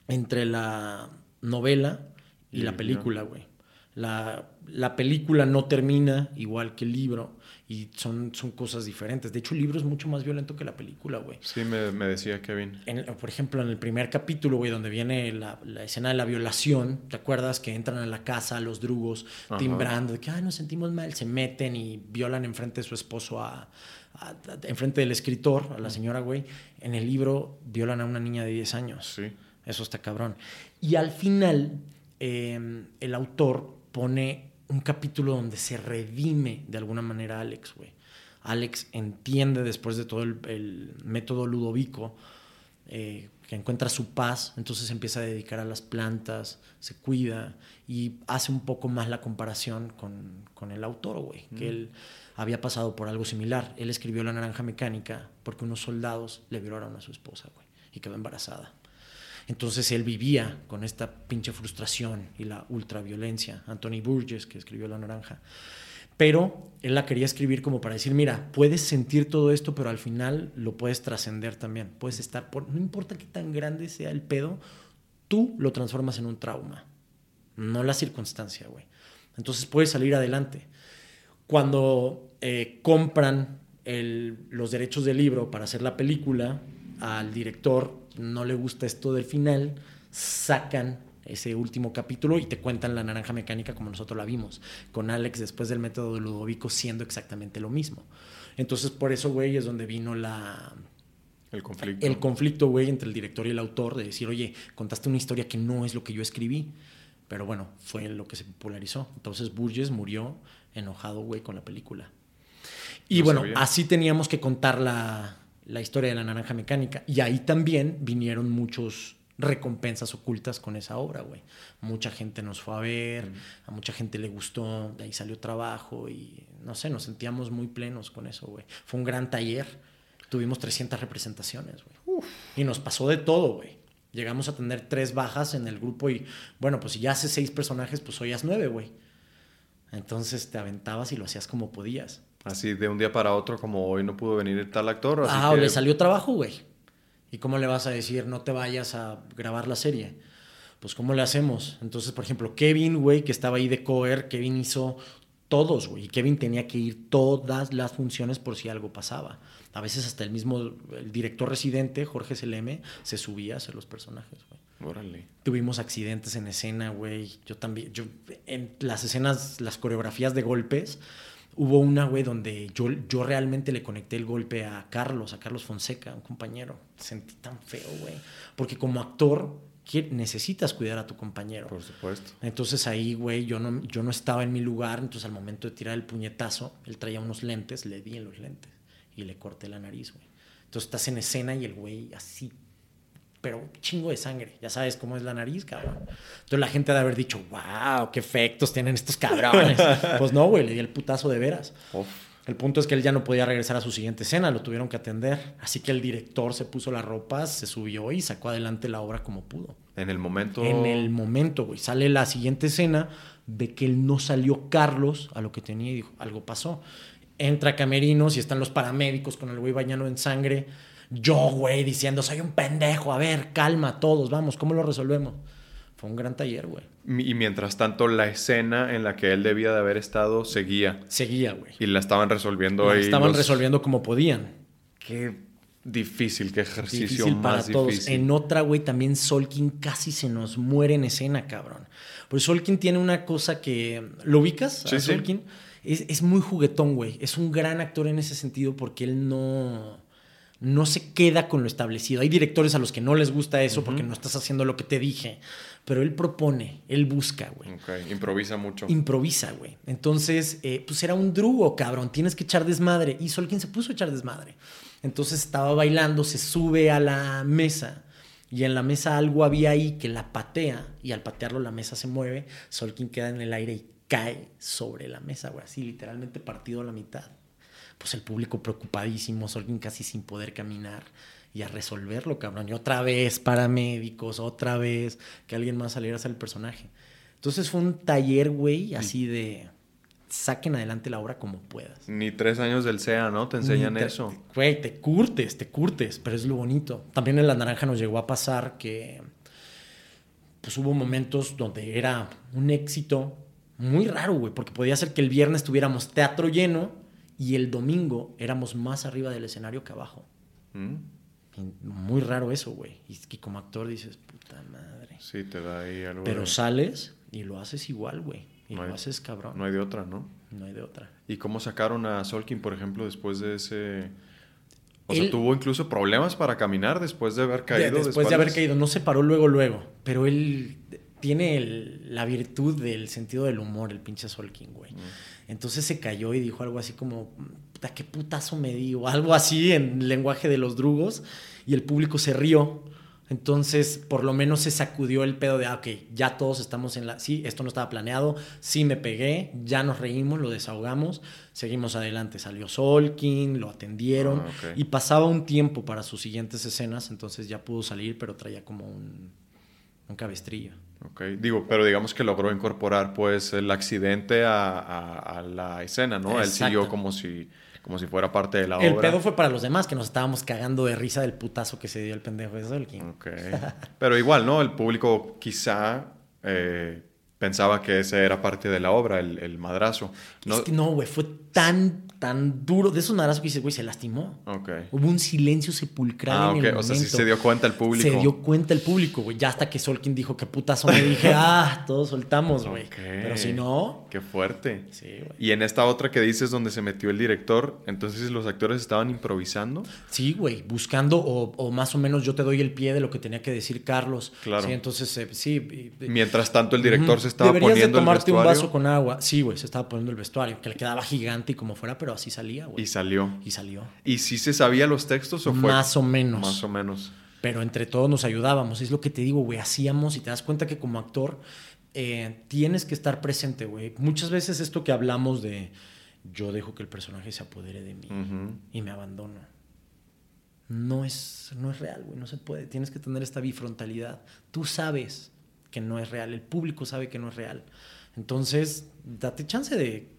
S2: entre la novela y, y la película, güey. La, la, película no termina igual que el libro y son, son cosas diferentes. De hecho, el libro es mucho más violento que la película, güey.
S1: Sí, me, me, decía Kevin.
S2: En, por ejemplo, en el primer capítulo, güey, donde viene la, la, escena de la violación, ¿te acuerdas? Que entran a la casa los drugos Ajá. timbrando, de que, ay, nos sentimos mal, se meten y violan enfrente de su esposo a, a, a enfrente del escritor, a la señora, güey. En el libro violan a una niña de 10 años.
S1: Sí.
S2: Eso está cabrón. Y al final, eh, el autor pone un capítulo donde se redime de alguna manera a Alex, güey. Alex entiende después de todo el, el método ludovico eh, que encuentra su paz, entonces empieza a dedicar a las plantas, se cuida y hace un poco más la comparación con, con el autor, güey, mm. que él había pasado por algo similar. Él escribió La Naranja Mecánica porque unos soldados le violaron a su esposa, güey, y quedó embarazada. Entonces él vivía con esta pinche frustración y la ultraviolencia. Anthony Burgess, que escribió La Naranja. Pero él la quería escribir como para decir, mira, puedes sentir todo esto, pero al final lo puedes trascender también. Puedes estar, por, no importa qué tan grande sea el pedo, tú lo transformas en un trauma, no la circunstancia, güey. Entonces puedes salir adelante. Cuando eh, compran los derechos del libro para hacer la película, al director no le gusta esto del final, sacan ese último capítulo y te cuentan la naranja mecánica como nosotros la vimos, con Alex después del método de Ludovico siendo exactamente lo mismo. Entonces, por eso, güey, es donde vino la...
S1: El conflicto.
S2: El conflicto, güey, entre el director y el autor, de decir, oye, contaste una historia que no es lo que yo escribí. Pero bueno, fue lo que se popularizó. Entonces Burgess murió enojado, güey, con la película. Y no bueno, sabía. así teníamos que contar la, la historia de la naranja mecánica. Y ahí también vinieron muchos recompensas ocultas con esa obra, güey. Mucha gente nos fue a ver, a mucha gente le gustó, de ahí salió trabajo y no sé, nos sentíamos muy plenos con eso, güey. Fue un gran taller, tuvimos 300 representaciones, güey. Y nos pasó de todo, güey. Llegamos a tener tres bajas en el grupo y, bueno, pues si ya haces seis personajes, pues hoy haz nueve, güey. Entonces te aventabas y lo hacías como podías.
S1: Así de un día para otro, como hoy no pudo venir tal actor. Así
S2: ah,
S1: que...
S2: o le salió trabajo, güey. ¿Y cómo le vas a decir no te vayas a grabar la serie? Pues ¿cómo le hacemos? Entonces, por ejemplo, Kevin, güey, que estaba ahí de cover, Kevin hizo todos, güey. Y Kevin tenía que ir todas las funciones por si algo pasaba. A veces hasta el mismo el director residente, Jorge Seleme, se subía a hacer los personajes, güey.
S1: Órale.
S2: Tuvimos accidentes en escena, güey. Yo también, yo en las escenas, las coreografías de golpes, Hubo una, güey, donde yo, yo realmente le conecté el golpe a Carlos, a Carlos Fonseca, un compañero. Sentí tan feo, güey. Porque como actor necesitas cuidar a tu compañero.
S1: Por supuesto.
S2: Entonces ahí, güey, yo no, yo no estaba en mi lugar. Entonces al momento de tirar el puñetazo, él traía unos lentes, le di en los lentes y le corté la nariz, güey. Entonces estás en escena y el güey así pero chingo de sangre. Ya sabes cómo es la nariz, cabrón. Entonces la gente ha de haber dicho, wow, qué efectos tienen estos cabrones. pues no, güey, le di el putazo de veras. Uf. El punto es que él ya no podía regresar a su siguiente escena, lo tuvieron que atender. Así que el director se puso las ropas, se subió y sacó adelante la obra como pudo.
S1: En el momento.
S2: En el momento, güey. Sale la siguiente escena, ve que él no salió Carlos a lo que tenía y dijo, algo pasó. Entra Camerinos y están los paramédicos con el güey bañano en sangre yo, güey, diciendo, soy un pendejo, a ver, calma todos, vamos, ¿cómo lo resolvemos? Fue un gran taller, güey.
S1: Y mientras tanto, la escena en la que él debía de haber estado seguía.
S2: Seguía, güey.
S1: Y la estaban resolviendo
S2: la
S1: ahí.
S2: Estaban
S1: los...
S2: resolviendo como podían.
S1: Qué difícil, qué ejercicio
S2: difícil para
S1: más
S2: todos.
S1: difícil.
S2: En otra, güey, también Solkin casi se nos muere en escena, cabrón. Pues Solkin tiene una cosa que... ¿Lo ubicas?
S1: Sí,
S2: a
S1: sí.
S2: Solkin? es, es muy juguetón, güey. Es un gran actor en ese sentido porque él no no se queda con lo establecido. Hay directores a los que no les gusta eso porque no estás haciendo lo que te dije, pero él propone, él busca, güey.
S1: Ok, improvisa mucho.
S2: Improvisa, güey. Entonces, eh, pues era un drugo, cabrón, tienes que echar desmadre. Y Solkin se puso a echar desmadre. Entonces estaba bailando, se sube a la mesa y en la mesa algo había ahí que la patea y al patearlo la mesa se mueve, Solkin queda en el aire y cae sobre la mesa, güey, así literalmente partido a la mitad pues el público preocupadísimo, alguien casi sin poder caminar y a resolverlo, cabrón. Y otra vez paramédicos, otra vez que alguien más saliera a ser el personaje. Entonces fue un taller, güey, así de saquen adelante la obra como puedas.
S1: Ni tres años del SEA, ¿no? Te enseñan eso.
S2: Güey, te curtes, te curtes, pero es lo bonito. También en La Naranja nos llegó a pasar que pues hubo momentos donde era un éxito muy raro, güey, porque podía ser que el viernes tuviéramos teatro lleno y el domingo éramos más arriba del escenario que abajo. Mm. Muy raro eso, güey. Y que como actor dices, puta madre.
S1: Sí, te da ahí algo.
S2: Pero sales y lo haces igual, güey. Y lo haces cabrón.
S1: No hay de otra, ¿no?
S2: No hay de otra.
S1: ¿Y cómo sacaron a Solkin, por ejemplo, después de ese... O sea, tuvo incluso problemas para caminar después de haber caído.
S2: después de haber caído, no se paró luego, luego. Pero él tiene la virtud del sentido del humor, el pinche Solkin, güey. Mm. Entonces se cayó y dijo algo así como, puta, qué putazo me di, o algo así en lenguaje de los drugos, y el público se rió. Entonces, por lo menos se sacudió el pedo de, ah, ok, ya todos estamos en la... Sí, esto no estaba planeado, sí me pegué, ya nos reímos, lo desahogamos, seguimos adelante. Salió Solkin, lo atendieron ah, y pasaba un tiempo para sus siguientes escenas, entonces ya pudo salir, pero traía como un, un cabestrillo.
S1: Ok, digo, pero digamos que logró incorporar pues el accidente a, la escena, ¿no? Él siguió como si, como si fuera parte de la obra.
S2: El pedo fue para los demás, que nos estábamos cagando de risa del putazo que se dio el pendejo de Solkin.
S1: Ok, pero igual, ¿no? El público quizá... Eh, pensaba que ese era parte de la obra, el, madrazo.
S2: No, es que no, güey, fue tan tan duro, de esos madrazos que dices, güey, se lastimó. Hubo un silencio sepulcral
S1: ah, en el o sea, sí se dio cuenta el público.
S2: Se dio cuenta el público, güey. Ya hasta que Solkin dijo que putazo me dije, ah, todos soltamos, güey. Pero si no...
S1: Qué fuerte. Sí, güey. Y en esta otra que dices donde se metió el director, entonces los actores estaban improvisando.
S2: Sí, güey, buscando o, más o menos yo te doy el pie de lo que tenía que decir Carlos. Claro. Sí, entonces, eh, sí.
S1: Mientras tanto el director se estaba poniendo de tomarte
S2: un vaso con agua. Sí, güey, se estaba poniendo el vestuario, que le quedaba gigante y como fuera, pero así salía, güey.
S1: Y salió.
S2: Y salió.
S1: ¿Y si se sabía los textos o fue?
S2: Más o menos.
S1: Más o menos.
S2: Pero entre todos nos ayudábamos. Es lo que te digo, güey. Hacíamos y te das cuenta que como actor eh, tienes que estar presente, güey. Muchas veces esto que hablamos de yo dejo que el personaje se apodere de mí y me abandono. No es, no es real, güey. No se puede. Tienes que tener esta bifrontalidad. Tú sabes que no es real. El público sabe que no es real. Entonces, date chance de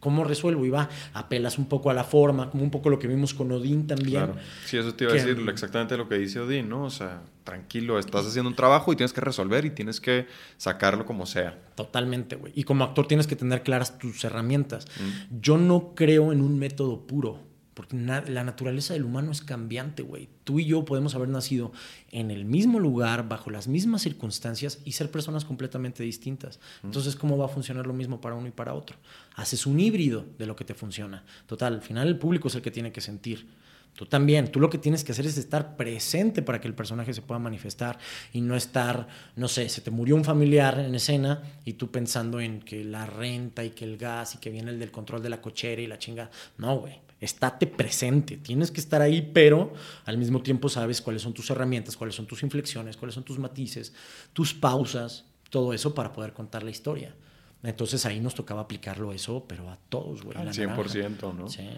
S2: cómo resuelvo y va, apelas un poco a la forma, como un poco lo que vimos con Odín también. Claro.
S1: Sí, eso te iba a decir exactamente lo que dice Odín, ¿no? O sea, tranquilo, estás haciendo un trabajo y tienes que resolver y tienes que sacarlo como sea.
S2: Totalmente, güey. Y como actor tienes que tener claras tus herramientas. Mm. Yo no creo en un método puro. Porque la naturaleza del humano es cambiante, güey. Tú y yo podemos haber nacido en el mismo lugar, bajo las mismas circunstancias y ser personas completamente distintas. Entonces, ¿cómo va a funcionar lo mismo para uno y para otro? Haces un híbrido de lo que te funciona. Total, al final el público es el que tiene que sentir. Tú también, tú lo que tienes que hacer es estar presente para que el personaje se pueda manifestar y no estar, no sé, se te murió un familiar en escena y tú pensando en que la renta y que el gas y que viene el del control de la cochera y la chinga. No, güey estate presente, tienes que estar ahí, pero al mismo tiempo sabes cuáles son tus herramientas, cuáles son tus inflexiones, cuáles son tus matices, tus pausas, todo eso para poder contar la historia. Entonces ahí nos tocaba aplicarlo eso, pero a todos, güey.
S1: Al 100%, ¿no? Sí.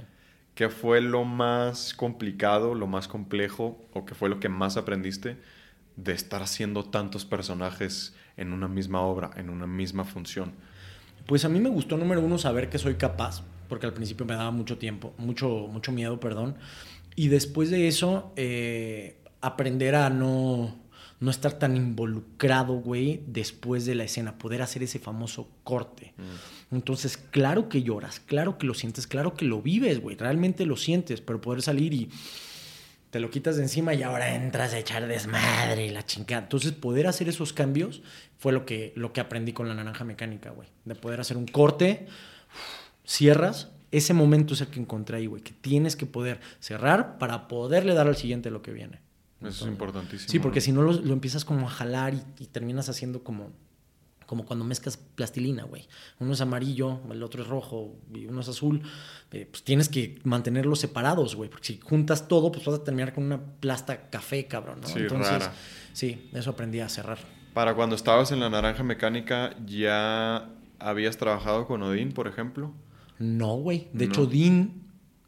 S1: ¿Qué fue lo más complicado, lo más complejo o qué fue lo que más aprendiste de estar haciendo tantos personajes en una misma obra, en una misma función?
S2: Pues a mí me gustó, número uno, saber que soy capaz porque al principio me daba mucho tiempo, mucho, mucho miedo, perdón. Y después de eso, eh, aprender a no, no estar tan involucrado, güey, después de la escena, poder hacer ese famoso corte. Mm. Entonces, claro que lloras, claro que lo sientes, claro que lo vives, güey, realmente lo sientes, pero poder salir y te lo quitas de encima y ahora entras a echar desmadre y la chingada. Entonces, poder hacer esos cambios fue lo que, lo que aprendí con la naranja mecánica, güey. De poder hacer un corte, cierras, ese momento es el que encontré ahí, güey, que tienes que poder cerrar para poderle dar al siguiente lo que viene.
S1: Eso es importantísimo.
S2: Sí, porque si no lo, empiezas como a jalar y, terminas haciendo como, como cuando mezclas plastilina, güey. Uno es amarillo, el otro es rojo y uno es azul. Eh, pues tienes que mantenerlos separados, güey. Porque si juntas todo, pues vas a terminar con una plasta café, cabrón, ¿no?
S1: Sí, Entonces,
S2: sí, eso aprendí a cerrar.
S1: Para cuando estabas en la naranja mecánica, ¿ya habías trabajado con Odín, por ejemplo?
S2: No, güey. De hecho, Odín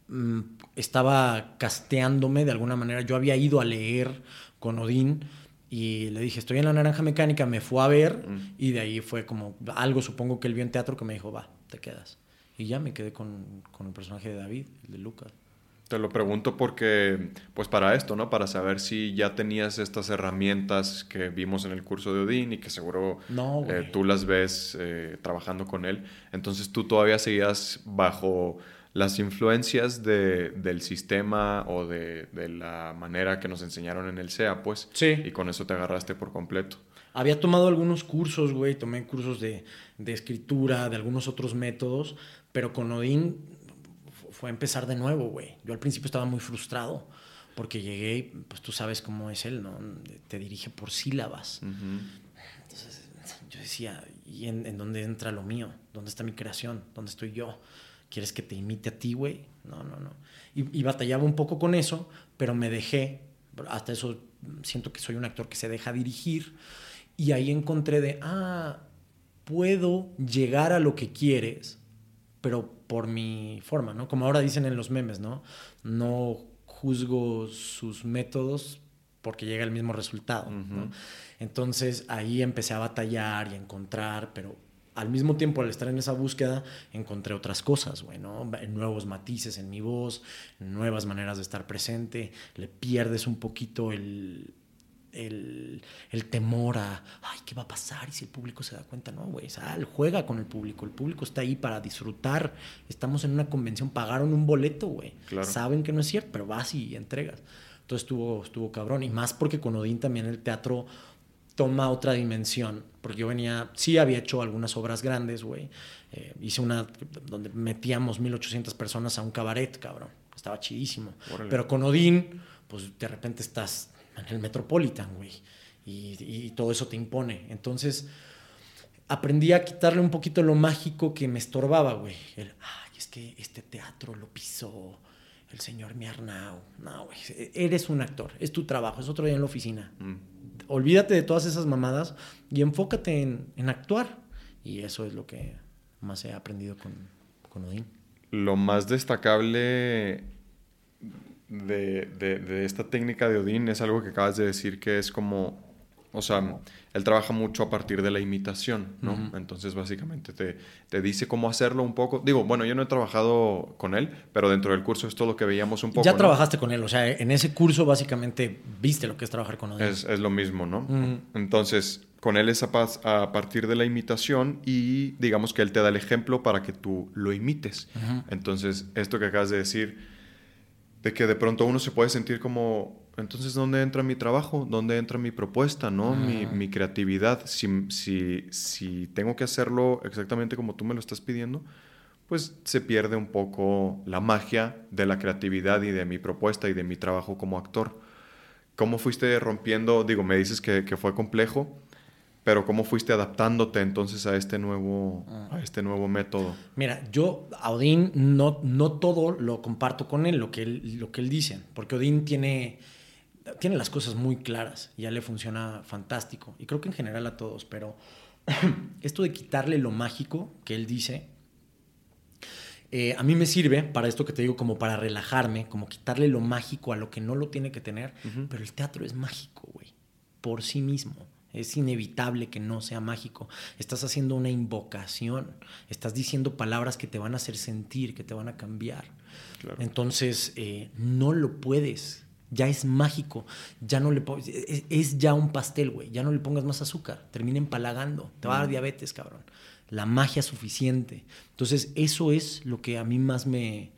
S2: mm, estaba casteándome de alguna manera. Yo había ido a leer con Odín y le dije, estoy en la naranja mecánica, me fue a ver mm. y de ahí fue como algo, supongo que él vio en teatro que me dijo, va, te quedas. Y ya me quedé con, con el personaje de David, el de Lucas.
S1: Te lo pregunto porque, pues para esto, ¿no? Para saber si ya tenías estas herramientas que vimos en el curso de Odín y que seguro eh, tú las ves eh, trabajando con él. Entonces tú todavía seguías bajo las influencias de, del sistema o de, de, la manera que nos enseñaron en el SEA, pues.
S2: Sí.
S1: Y con eso te agarraste por completo.
S2: Había tomado algunos cursos, güey, tomé cursos de, de escritura, de algunos otros métodos, pero con Odín fue empezar de nuevo, güey. Yo al principio estaba muy frustrado porque llegué y pues tú sabes cómo es él, ¿no? Te dirige por sílabas. Entonces yo decía, ¿y en, dónde entra lo mío? ¿Dónde está mi creación? ¿Dónde estoy yo? ¿Quieres que te imite a ti, güey? No, no, no. Y, y, batallaba un poco con eso, pero me dejé. Hasta eso siento que soy un actor que se deja dirigir. Y ahí encontré de, ah, puedo llegar a lo que quieres pero por mi forma, ¿no? Como ahora dicen en los memes, ¿no? No juzgo sus métodos porque llega el mismo resultado, ¿no? Entonces ahí empecé a batallar y a encontrar, pero al mismo tiempo al estar en esa búsqueda encontré otras cosas, güey, ¿no? Nuevos matices en mi voz, nuevas maneras de estar presente, le pierdes un poquito el, el, temor a, ¿qué va a pasar? Y si el público se da cuenta, no, güey, sal, juega con el público. El público está ahí para disfrutar. Estamos en una convención, pagaron un boleto, güey. Saben que no es cierto, pero vas y entregas. Entonces estuvo, estuvo cabrón. Y más porque con Odín también el teatro toma otra dimensión. Porque yo venía, sí había hecho algunas obras grandes, güey. Eh, hice una donde metíamos 1800 personas a un cabaret, cabrón. Estaba chidísimo. Pero con Odín, pues de repente estás en el Metropolitan, güey. Y, todo eso te impone. Entonces, aprendí a quitarle un poquito lo mágico que me estorbaba, güey. El, ay, es que este teatro lo pisó el señor Miarnau. No, güey, eres un actor, es tu trabajo, es otro día en la oficina. Mm. Olvídate de todas esas mamadas y enfócate en, actuar. Y eso es lo que más he aprendido con, con Odín.
S1: Lo más destacable de, de, esta técnica de Odín es algo que acabas de decir que es como, o sea, él trabaja mucho a partir de la imitación, ¿no? Entonces básicamente te, te, dice cómo hacerlo un poco. Digo, bueno, yo no he trabajado con él, pero dentro del curso es todo lo que veíamos un poco.
S2: Ya trabajaste con él, o sea, en ese curso básicamente viste lo que es trabajar con.
S1: Es, es lo mismo, ¿no? Entonces, con él es a, a, partir de la imitación y digamos que él te da el ejemplo para que tú lo imites. Entonces, esto que acabas de decir de que de pronto uno se puede sentir como, entonces, ¿dónde entra mi trabajo? ¿Dónde entra mi propuesta? ¿no? Mi, mi, creatividad. Si, si, si, tengo que hacerlo exactamente como tú me lo estás pidiendo, pues se pierde un poco la magia de la creatividad y de mi propuesta y de mi trabajo como actor. ¿Cómo fuiste rompiendo? Digo, me dices que, que fue complejo, pero ¿cómo fuiste adaptándote entonces a este nuevo, a este nuevo método?
S2: Mira, yo a Odín no, no todo lo comparto con él, lo que él, lo que él dice, porque Odín tiene, tiene las cosas muy claras, ya le funciona fantástico, y creo que en general a todos, pero esto de quitarle lo mágico que él dice, eh, a mí me sirve para esto que te digo, como para relajarme, como quitarle lo mágico a lo que no lo tiene que tener, pero el teatro es mágico, güey, por sí mismo. Es inevitable que no sea mágico. Estás haciendo una invocación. Estás diciendo palabras que te van a hacer sentir, que te van a cambiar. Entonces, eh, no lo puedes. Ya es mágico. Ya no le es, es ya un pastel, güey. Ya no le pongas más azúcar. Termina empalagando. Te va a dar diabetes, cabrón. La magia suficiente. Entonces, eso es lo que a mí más me,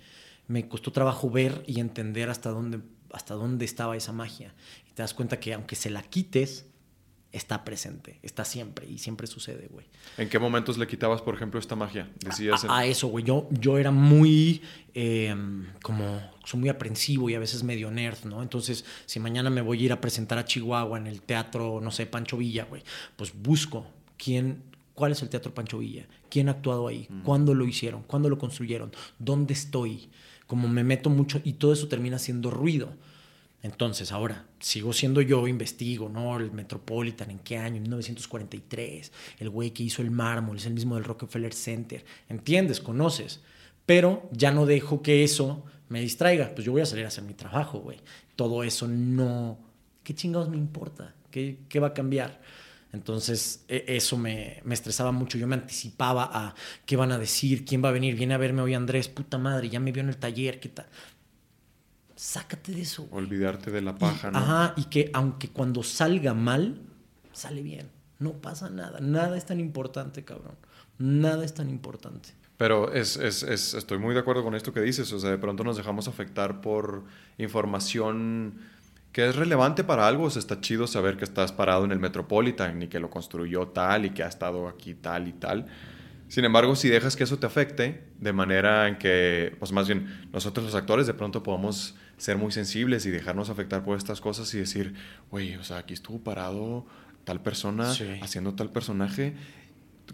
S2: me costó trabajo ver y entender hasta dónde, hasta dónde estaba esa magia. Y te das cuenta que aunque se la quites, está presente, está siempre y siempre sucede, güey.
S1: ¿En qué momentos le quitabas, por ejemplo, esta magia?
S2: Decías a, eso, güey. Yo, yo era muy, em, como, soy muy aprensivo y a veces medio nerd, ¿no? Entonces, si mañana me voy a ir a presentar a Chihuahua en el teatro, no sé, Pancho Villa, güey, pues busco quién, cuál es el teatro Pancho Villa, quién ha actuado ahí, cuándo lo hicieron, cuándo lo construyeron, dónde estoy. Como me meto mucho y todo eso termina siendo ruido. Entonces, ahora, sigo siendo yo, investigo, ¿no? El Metropolitan, ¿en qué año? En 1943. El güey que hizo el mármol, es el mismo del Rockefeller Center. ¿Entiendes? Conoces. Pero ya no dejo que eso me distraiga. Pues yo voy a salir a hacer mi trabajo, güey. Todo eso no... ¿Qué chingados me importa? ¿Qué, qué va a cambiar? Entonces, e, eso me, me, estresaba mucho. Yo me anticipaba a qué van a decir, quién va a venir. Viene a verme hoy Andrés, puta madre, ya me vio en el taller, ¿qué tal? Sácate de eso.
S1: Olvidarte de la paja, ¿no?
S2: Ajá, y que aunque cuando salga mal, sale bien. No pasa nada. Nada es tan importante, cabrón. Nada es tan importante.
S1: Pero es, es, es, estoy muy de acuerdo con esto que dices. O sea, de pronto nos dejamos afectar por información que es relevante para algo. O sea, está chido saber que estás parado en el Metropolitan y que lo construyó tal y que ha estado aquí tal y tal. Sin embargo, si dejas que eso te afecte, de manera en que, pues más bien, nosotros los actores de pronto podamos ser muy sensibles y dejarnos afectar por estas cosas y decir, güey, o sea, aquí estuvo parado tal persona haciendo tal personaje,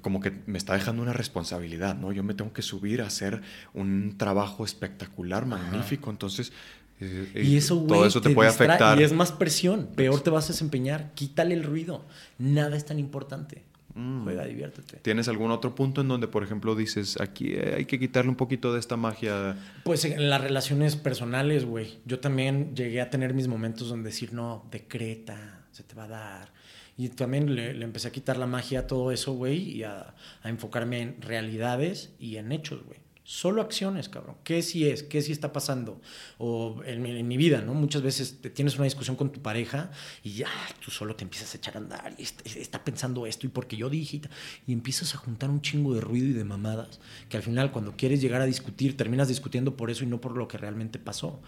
S1: como que me está dejando una responsabilidad, ¿no? Yo me tengo que subir a hacer un trabajo espectacular, magnífico, entonces...
S2: Eh, y eso, todo eso te, puede afectar. Y es más presión, peor te vas a desempeñar. Quítale el ruido. Nada es tan importante. Mm. Juega, diviértete.
S1: ¿Tienes algún otro punto en donde, por ejemplo, dices, aquí hay que quitarle un poquito de esta magia?
S2: Pues en las relaciones personales, güey. Yo también llegué a tener mis momentos donde decir, no, decreta, se te va a dar. Y también le, le empecé a quitar la magia a todo eso, güey, y a, a enfocarme en realidades y en hechos, güey. Solo acciones, cabrón. ¿Qué sí es? ¿Qué sí está pasando? O en, mi vida, ¿no? Muchas veces te tienes una discusión con tu pareja y ya tú solo te empiezas a echar a andar y está, pensando esto y porque yo dije y, empiezas a juntar un chingo de ruido y de mamadas que al final cuando quieres llegar a discutir terminas discutiendo por eso y no por lo que realmente pasó.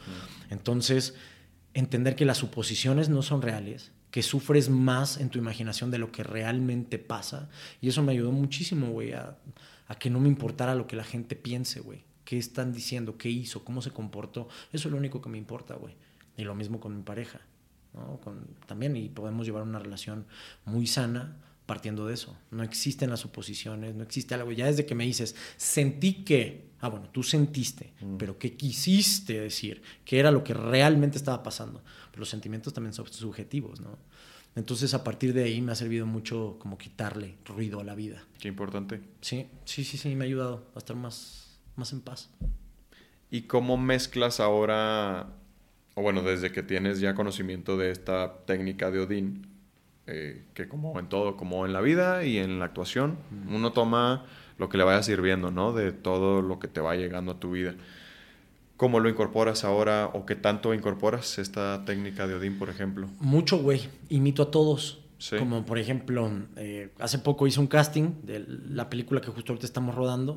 S2: Entonces, entender que las suposiciones no son reales, que sufres más en tu imaginación de lo que realmente pasa y eso me ayudó muchísimo, güey, a a que no me importara lo que la gente piense, güey. ¿Qué están diciendo? ¿Qué hizo? ¿Cómo se comportó? Eso es lo único que me importa, güey. Y lo mismo con mi pareja, ¿no? Con, también, y podemos llevar una relación muy sana partiendo de eso. No existen las suposiciones, no existe algo. Ya desde que me dices, sentí que, ah, bueno, tú sentiste, mm. pero ¿qué quisiste decir? ¿Qué era lo que realmente estaba pasando? Pero los sentimientos también son subjetivos, ¿no? Entonces a partir de ahí me ha servido mucho como quitarle ruido a la vida.
S1: Qué importante.
S2: Sí, sí, sí, sí, me ha ayudado a estar más, más en paz.
S1: ¿Y cómo mezclas ahora, o bueno, desde que tienes ya conocimiento de esta técnica de Odín, eh, que como en todo, como en la vida y en la actuación, uno toma lo que le vaya sirviendo, ¿no? De todo lo que te va llegando a tu vida. ¿Cómo lo incorporas ahora o qué tanto incorporas esta técnica de Odín, por ejemplo?
S2: Mucho, güey. Imito a todos. Como por ejemplo, eh, hace poco hice un casting de la película que justo ahorita estamos rodando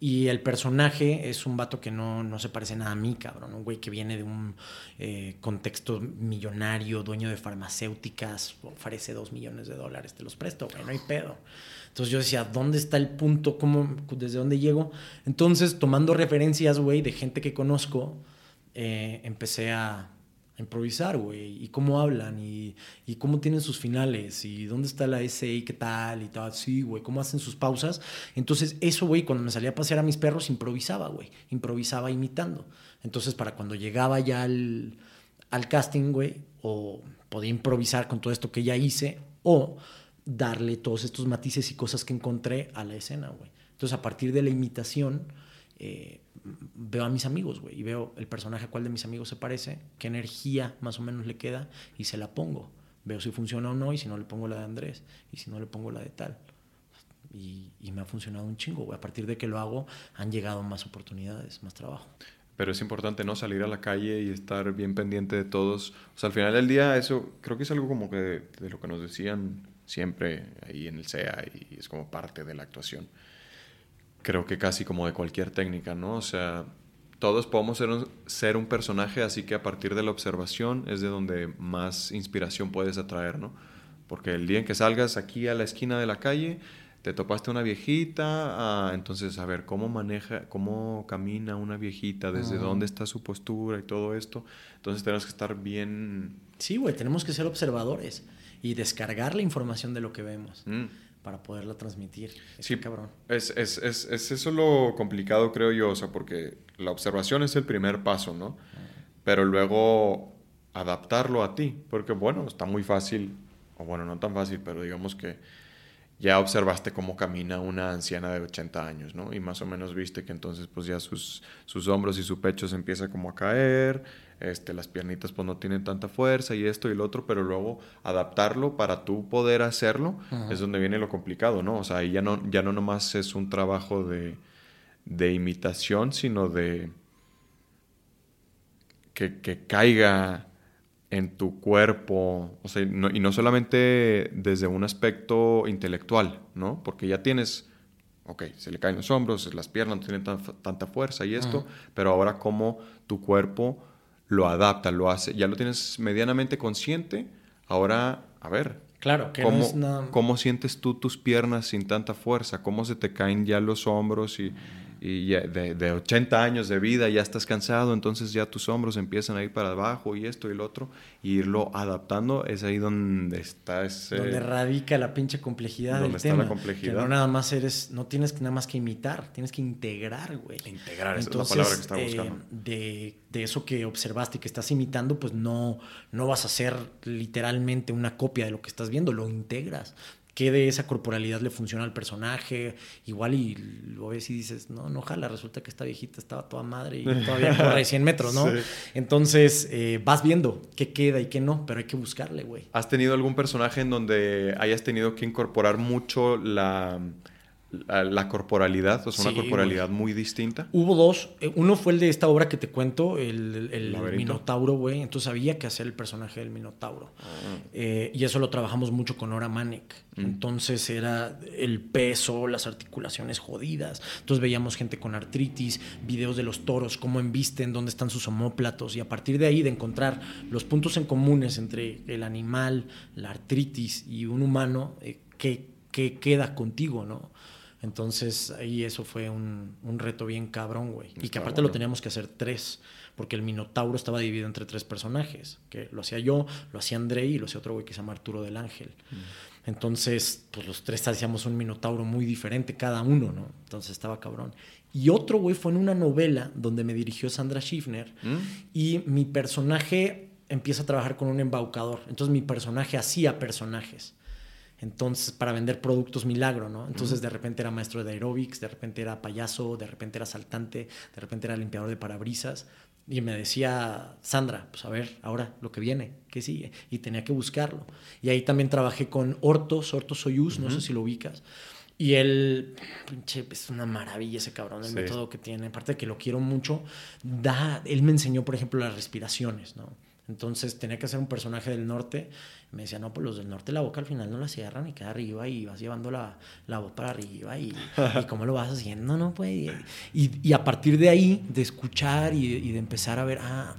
S2: y el personaje es un vato que no, no, se parece nada a mí, cabrón. Un güey que viene de un eh, contexto millonario, dueño de farmacéuticas, ofrece dos millones de dólares, te los presto, güey, no hay pedo. Entonces yo decía, ¿dónde está el punto? ¿Cómo, ¿Desde dónde llego? Entonces, tomando referencias, güey, de gente que conozco, eh, empecé a, improvisar, güey, y cómo hablan, y, y, cómo tienen sus finales, y dónde está la SI, qué tal, y tal, sí, güey, cómo hacen sus pausas. Entonces, eso, güey, cuando me salía a pasear a mis perros, improvisaba, güey, improvisaba imitando. Entonces, para cuando llegaba ya al casting, güey, o podía improvisar con todo esto que ya hice, o darle todos estos matices y cosas que encontré a la escena, güey. Entonces, a partir de la imitación, eh, veo a mis amigos, güey, y veo el personaje a cuál de mis amigos se parece, qué energía más o menos le queda, y se la pongo. Veo si funciona o no, y si no le pongo la de Andrés, y si no le pongo la de tal. Y, y me ha funcionado un chingo, güey. A partir de que lo hago, han llegado más oportunidades, más trabajo.
S1: Pero es importante no salir a la calle y estar bien pendiente de todos. O sea, al final del día, eso creo que es algo como que de lo que nos decían siempre ahí en el SEA y es como parte de la actuación. Creo que casi como de cualquier técnica, ¿no? O sea, todos podemos ser un, ser un personaje, así que a partir de la observación es de donde más inspiración puedes atraer, ¿no? Porque el día en que salgas aquí a la esquina de la calle, te topaste una viejita, ah, entonces a ver cómo maneja, cómo camina una viejita, desde dónde está su postura y todo esto. Entonces tenemos que estar bien.
S2: Sí, güey, tenemos que ser observadores y descargar la información de lo que vemos. Mm. Para poderla transmitir.
S1: sí, cabrón. Es, es, es, es, eso lo complicado, creo yo, o sea, porque la observación es el primer paso, ¿no? Pero luego adaptarlo a ti, porque bueno, está muy fácil, o bueno, no tan fácil, pero digamos que ya observaste cómo camina una anciana de 80 años, ¿no? Y más o menos viste que entonces pues ya sus, sus hombros y su pecho se empieza como a caer, este, las piernitas pues no tienen tanta fuerza y esto y lo otro, pero luego adaptarlo para tú poder hacerlo es donde viene lo complicado, ¿no? O sea, ahí ya no, ya no nomás es un trabajo de, de imitación, sino de que, que caiga en tu cuerpo, o sea, y no solamente desde un aspecto intelectual, ¿no? Porque ya tienes, ok, se le caen los hombros, las piernas no tienen tanta fuerza y esto, pero ahora cómo tu cuerpo lo adapta, lo hace, ya lo tienes medianamente consciente, ahora, a ver.
S2: Claro, que
S1: ¿cómo,
S2: no es nada...
S1: ¿Cómo sientes tú tus piernas sin tanta fuerza? ¿Cómo se te caen ya los hombros y y de, de, 80 años de vida ya estás cansado, entonces ya tus hombros empiezan a ir para abajo y esto y lo otro, y irlo adaptando, es ahí donde está ese...
S2: Donde radica la pinche complejidad donde está la complejidad. Que no nada más eres, no tienes que nada más que imitar, tienes que integrar, güey.
S1: Integrar, esa es la palabra que estaba eh, buscando.
S2: de, de, eso que observaste y que estás imitando, pues no, no vas a hacer literalmente una copia de lo que estás viendo, lo integras qué de esa corporalidad le funciona al personaje. Igual y lo ves y dices, no, no jala, resulta que esta viejita estaba toda madre y todavía corre 100 metros, ¿no? Entonces eh, vas viendo qué queda y qué no, pero hay que buscarle, güey.
S1: ¿Has tenido algún personaje en donde hayas tenido que incorporar mucho la la corporalidad, o sea, una corporalidad muy distinta.
S2: Hubo dos. Eh, uno fue el de esta obra que te cuento, el, el Minotauro, güey. Entonces había que hacer el personaje del Minotauro. Ah. Eh, y eso lo trabajamos mucho con Ora Manek. Mm. Entonces era el peso, las articulaciones jodidas. Entonces veíamos gente con artritis, videos de los toros, cómo embisten, dónde están sus homóplatos. Y a partir de ahí de encontrar los puntos en comunes entre el animal, la artritis y un humano, eh, que, que queda contigo, ¿no? Entonces ahí eso fue un, reto bien cabrón, güey. Y que aparte lo teníamos que hacer tres, porque el Minotauro estaba dividido entre tres personajes, que lo hacía yo, lo hacía André y lo hacía otro güey que se llama Arturo del Ángel. Mm. Entonces, pues los tres hacíamos un Minotauro muy diferente cada uno, ¿no? Entonces estaba cabrón. Y otro, güey, fue en una novela donde me dirigió Sandra Schiffner mm. y mi personaje empieza a trabajar con un embaucador. Entonces mi personaje hacía personajes. Entonces, para vender productos milagro, ¿no? Entonces, de repente era maestro de aerobics, de repente era payaso, de repente era saltante, de repente era limpiador de parabrisas. Y me decía, Sandra, pues a ver, ahora lo que viene, ¿qué sigue? Y tenía que buscarlo. Y ahí también trabajé con Hortos, Hortos Soyuz, no sé si lo ubicas. Y él, pinche, es una maravilla ese cabrón, el método que tiene. Aparte de que lo quiero mucho, da, él me enseñó, por ejemplo, las respiraciones, ¿no? Entonces tenía que hacer un personaje del norte. Me decía, no, pues los del norte la boca al final no la cierran y queda arriba y vas llevando la, la voz para arriba y, y, cómo lo vas haciendo, ¿no? Pues, y, y, a partir de ahí, de escuchar y de, empezar a ver, ah,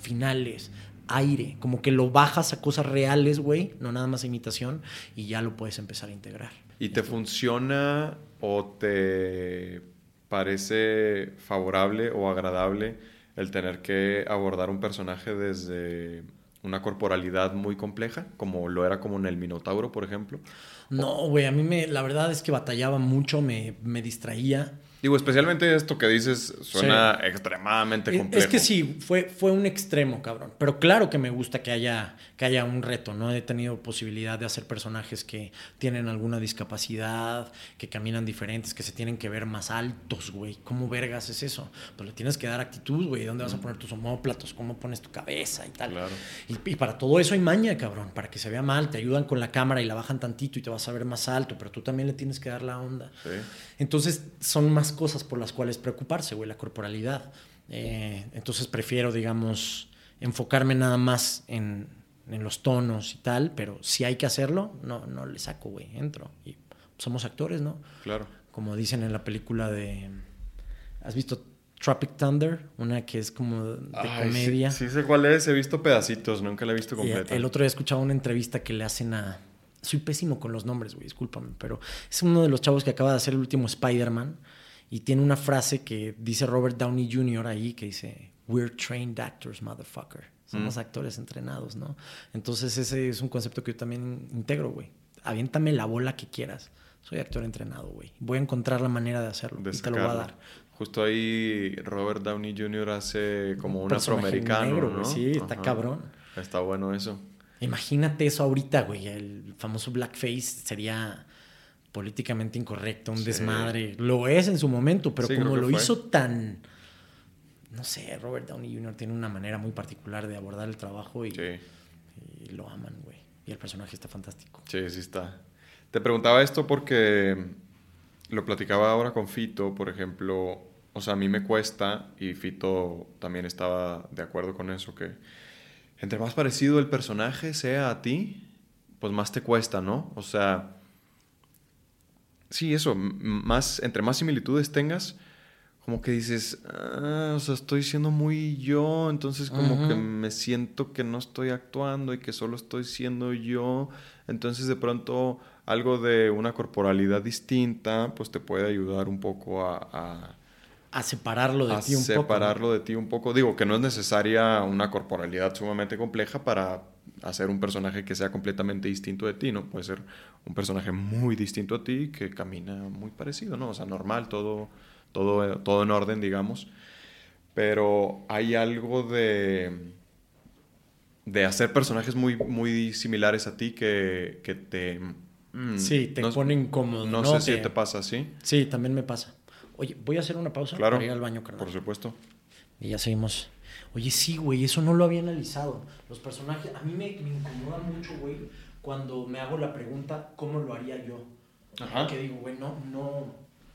S2: finales, aire, como que lo bajas a cosas reales, güey, no nada más imitación y ya lo puedes empezar a integrar.
S1: ¿Y te funciona o te parece favorable o agradable? el tener que abordar un personaje desde una corporalidad muy compleja, como lo era como en el Minotauro, por ejemplo.
S2: No, güey, a mí me, la verdad es que batallaba mucho, me, me distraía.
S1: Digo, especialmente esto que dices suena extremadamente complejo.
S2: Es que sí, fue, fue un extremo, cabrón. Pero claro que me gusta que haya, que haya un reto, ¿no? He tenido posibilidad de hacer personajes que tienen alguna discapacidad, que caminan diferentes, que se tienen que ver más altos, güey. ¿Cómo vergas es eso? Pues le tienes que dar actitud, güey. ¿Dónde vas a poner tus homóplatos? ¿Cómo pones tu cabeza y tal? Claro. Y, y, para todo eso hay maña, cabrón. Para que se vea mal, te ayudan con la cámara y la bajan tantito y te vas a ver más alto, pero tú también le tienes que dar la onda. Sí. Entonces son más cosas por las cuales preocuparse, güey, la corporalidad. Eh, entonces prefiero, digamos, enfocarme nada más en, en, los tonos y tal, pero si hay que hacerlo, no, no le saco, güey, entro. Y somos actores, ¿no?
S1: Claro.
S2: Como dicen en la película de... ¿Has visto Tropic Thunder? Una que es como de comedia.
S1: Sí, sé cuál es, he visto pedacitos, nunca la he visto completa.
S2: el otro día he escuchado una entrevista que le hacen a soy pésimo con los nombres, güey, discúlpame, pero es uno de los chavos que acaba de hacer el último Spider-Man y tiene una frase que dice Robert Downey Jr. ahí que dice, We're trained actors, motherfucker. Somos mm. actores entrenados, ¿no? Entonces ese es un concepto que yo también integro, güey. Aviéntame la bola que quieras. Soy actor entrenado, güey. Voy a encontrar la manera de hacerlo y te lo voy a dar.
S1: Justo ahí Robert Downey Jr. hace como un, afroamericano, ¿no?
S2: Sí, está cabrón.
S1: Está bueno eso.
S2: Imagínate eso ahorita, güey. El famoso blackface sería políticamente incorrecto, un desmadre. Lo es en su momento, pero como lo hizo tan... No sé, Robert Downey Jr. tiene una manera muy particular de abordar el trabajo y, y lo aman, güey. Y el personaje está fantástico.
S1: Sí, sí está. Te preguntaba esto porque lo platicaba ahora con Fito, por ejemplo. O sea, a mí me cuesta, y Fito también estaba de acuerdo con eso, que entre más parecido el personaje sea a ti, pues más te cuesta, ¿no? O sea, sí, eso, más, entre más similitudes tengas, como que dices, ah, o sea, estoy siendo muy yo, entonces como que me siento que no estoy actuando y que solo estoy siendo yo, entonces de pronto algo de una corporalidad distinta, pues te puede ayudar un poco a
S2: a separarlo de ti un
S1: poco. A separarlo de ti un poco. Digo que no es necesaria una corporalidad sumamente compleja para hacer un personaje que sea completamente distinto de ti, ¿no? Puede ser un personaje muy distinto a ti que camina muy parecido, ¿no? O sea, normal, todo, todo, todo en orden, digamos. Pero hay algo de, de hacer personajes muy, muy similares a ti que, que te...
S2: Mm, sí, te pone incómodo.
S1: No, sé si te pasa así.
S2: Sí, también me pasa. Oye, voy a hacer una pausa
S1: para
S2: ir al baño, carnal.
S1: Por supuesto.
S2: Y ya seguimos. Oye, sí, güey, eso no lo había analizado. Los personajes, a mí me, me incomoda mucho, güey, cuando me hago la pregunta, ¿cómo lo haría yo? Ajá. Que digo, güey, no, no,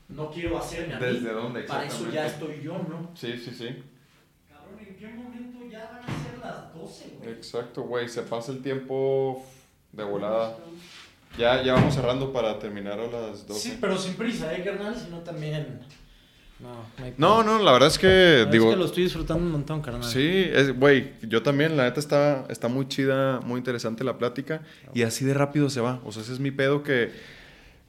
S2: no quiero hacerme a
S1: mí. ¿Desde dónde?
S2: Para eso ya estoy yo, ¿no?
S1: Sí, sí, sí.
S2: Cabrón, ¿en qué momento ya van a ser las 12, güey?
S1: Exacto, güey, se pasa el tiempo de volada. Ya, ya vamos cerrando para terminar a las 12.
S2: Sí, pero sin prisa, ¿eh, carnal? Sino también...
S1: No, no, no, la verdad es que.
S2: digo, es que lo estoy disfrutando un montón, carnal.
S1: Sí, güey, yo también, la neta está, está muy chida, muy interesante la plática. Y así de rápido se va. O sea, ese es mi pedo que.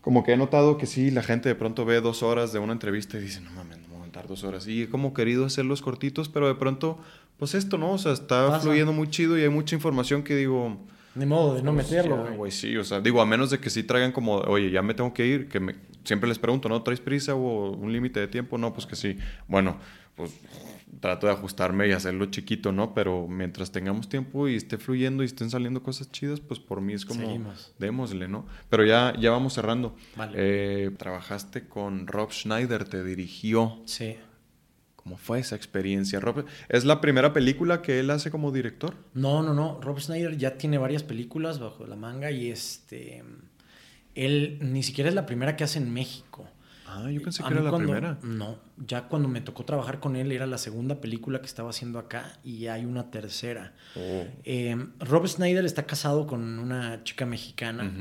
S1: Como que he notado que sí, la gente de pronto ve dos horas de una entrevista y dice, no mames, no voy a aguantar dos horas. Y he como querido hacerlos cortitos, pero de pronto, pues esto, ¿no? O sea, está fluyendo muy chido y hay mucha información que digo
S2: ni modo de no pues meterlo,
S1: güey. Sí, o sea, digo, a menos de que sí traigan como, oye, ya me tengo que ir, que me, siempre les pregunto, ¿no? ¿Traes prisa o un límite de tiempo? No, pues que sí. Bueno, pues trato de ajustarme y hacerlo chiquito, ¿no? Pero mientras tengamos tiempo y esté fluyendo y estén saliendo cosas chidas, pues por mí es como, démosle, ¿no? Pero ya, ya vamos cerrando. Vale. Eh, trabajaste con Rob Schneider, te dirigió.
S2: Sí.
S1: ¿Cómo fue esa experiencia? ¿Es la primera película que él hace como director?
S2: No, no, no. Rob Snyder ya tiene varias películas bajo la manga y este. Él ni siquiera es la primera que hace en México.
S1: Ah, yo pensé que era la primera.
S2: No, ya cuando me tocó trabajar con él era la segunda película que estaba haciendo acá y hay una tercera. Oh. Em, Rob Snyder está casado con una chica mexicana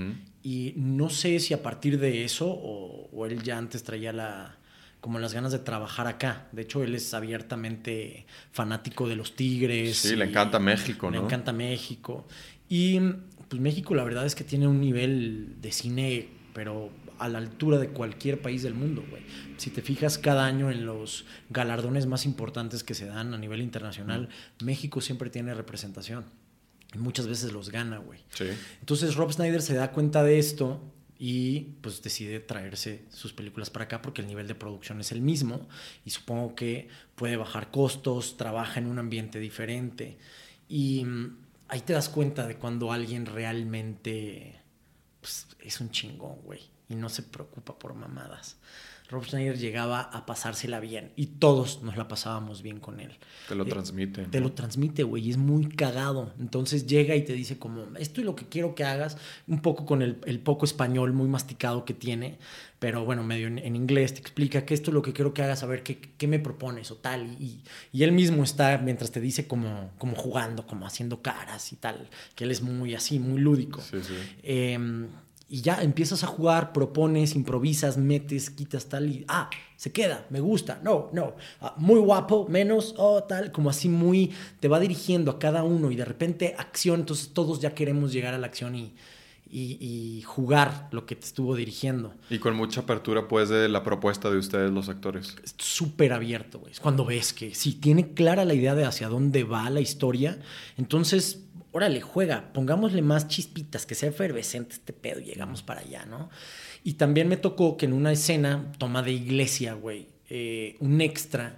S2: y no sé si a partir de eso o él ya antes traía la, como las ganas de trabajar acá. De hecho, él es abiertamente fanático de los Tigres.
S1: Sí, le encanta México,
S2: ¿no? Le encanta México. Y pues México la verdad es que tiene un nivel de cine, pero a la altura de cualquier país del mundo, güey. Si te fijas cada año en los galardones más importantes que se dan a nivel internacional, México siempre tiene representación. Y muchas veces los gana, güey.
S1: Sí.
S2: Entonces Rob Snyder se da cuenta de esto y pues decide traerse sus películas para acá porque el nivel de producción es el mismo y supongo que puede bajar costos, trabaja en un ambiente diferente y mm, ahí te das cuenta de cuando alguien realmente pues, es un chingón, güey, y no se preocupa por mamadas. Rob Schneider llegaba a pasársela bien y todos nos la pasábamos bien con él.
S1: Te lo eh, transmite.
S2: Te lo transmite, güey, y es muy cagado. Entonces llega y te dice como, esto es lo que quiero que hagas, un poco con el, poco español muy masticado que tiene, pero bueno, medio en, inglés te explica que esto es lo que quiero que hagas, a ver qué, qué me propones o tal. Y, y, él mismo está, mientras te dice como, como jugando, como haciendo caras y tal, que él es muy así, muy lúdico.
S1: Sí, sí.
S2: Eh, y ya empiezas a jugar, propones, improvisas, metes, quitas tal y, ah, se queda, me gusta, no, no, ah, muy guapo, menos, oh, tal, como así muy, te va dirigiendo a cada uno y de repente acción, entonces todos ya queremos llegar a la acción y, y, jugar lo que te estuvo dirigiendo.
S1: Y con mucha apertura, pues, de la propuesta de ustedes, los actores.
S2: Súper abierto, güey. Cuando ves que si tiene clara la idea de hacia dónde va la historia, entonces, órale, juega, pongámosle más chispitas, que sea efervescente este pedo y llegamos para allá, ¿no? Y también me tocó que en una escena, toma de iglesia, güey, eh, un extra,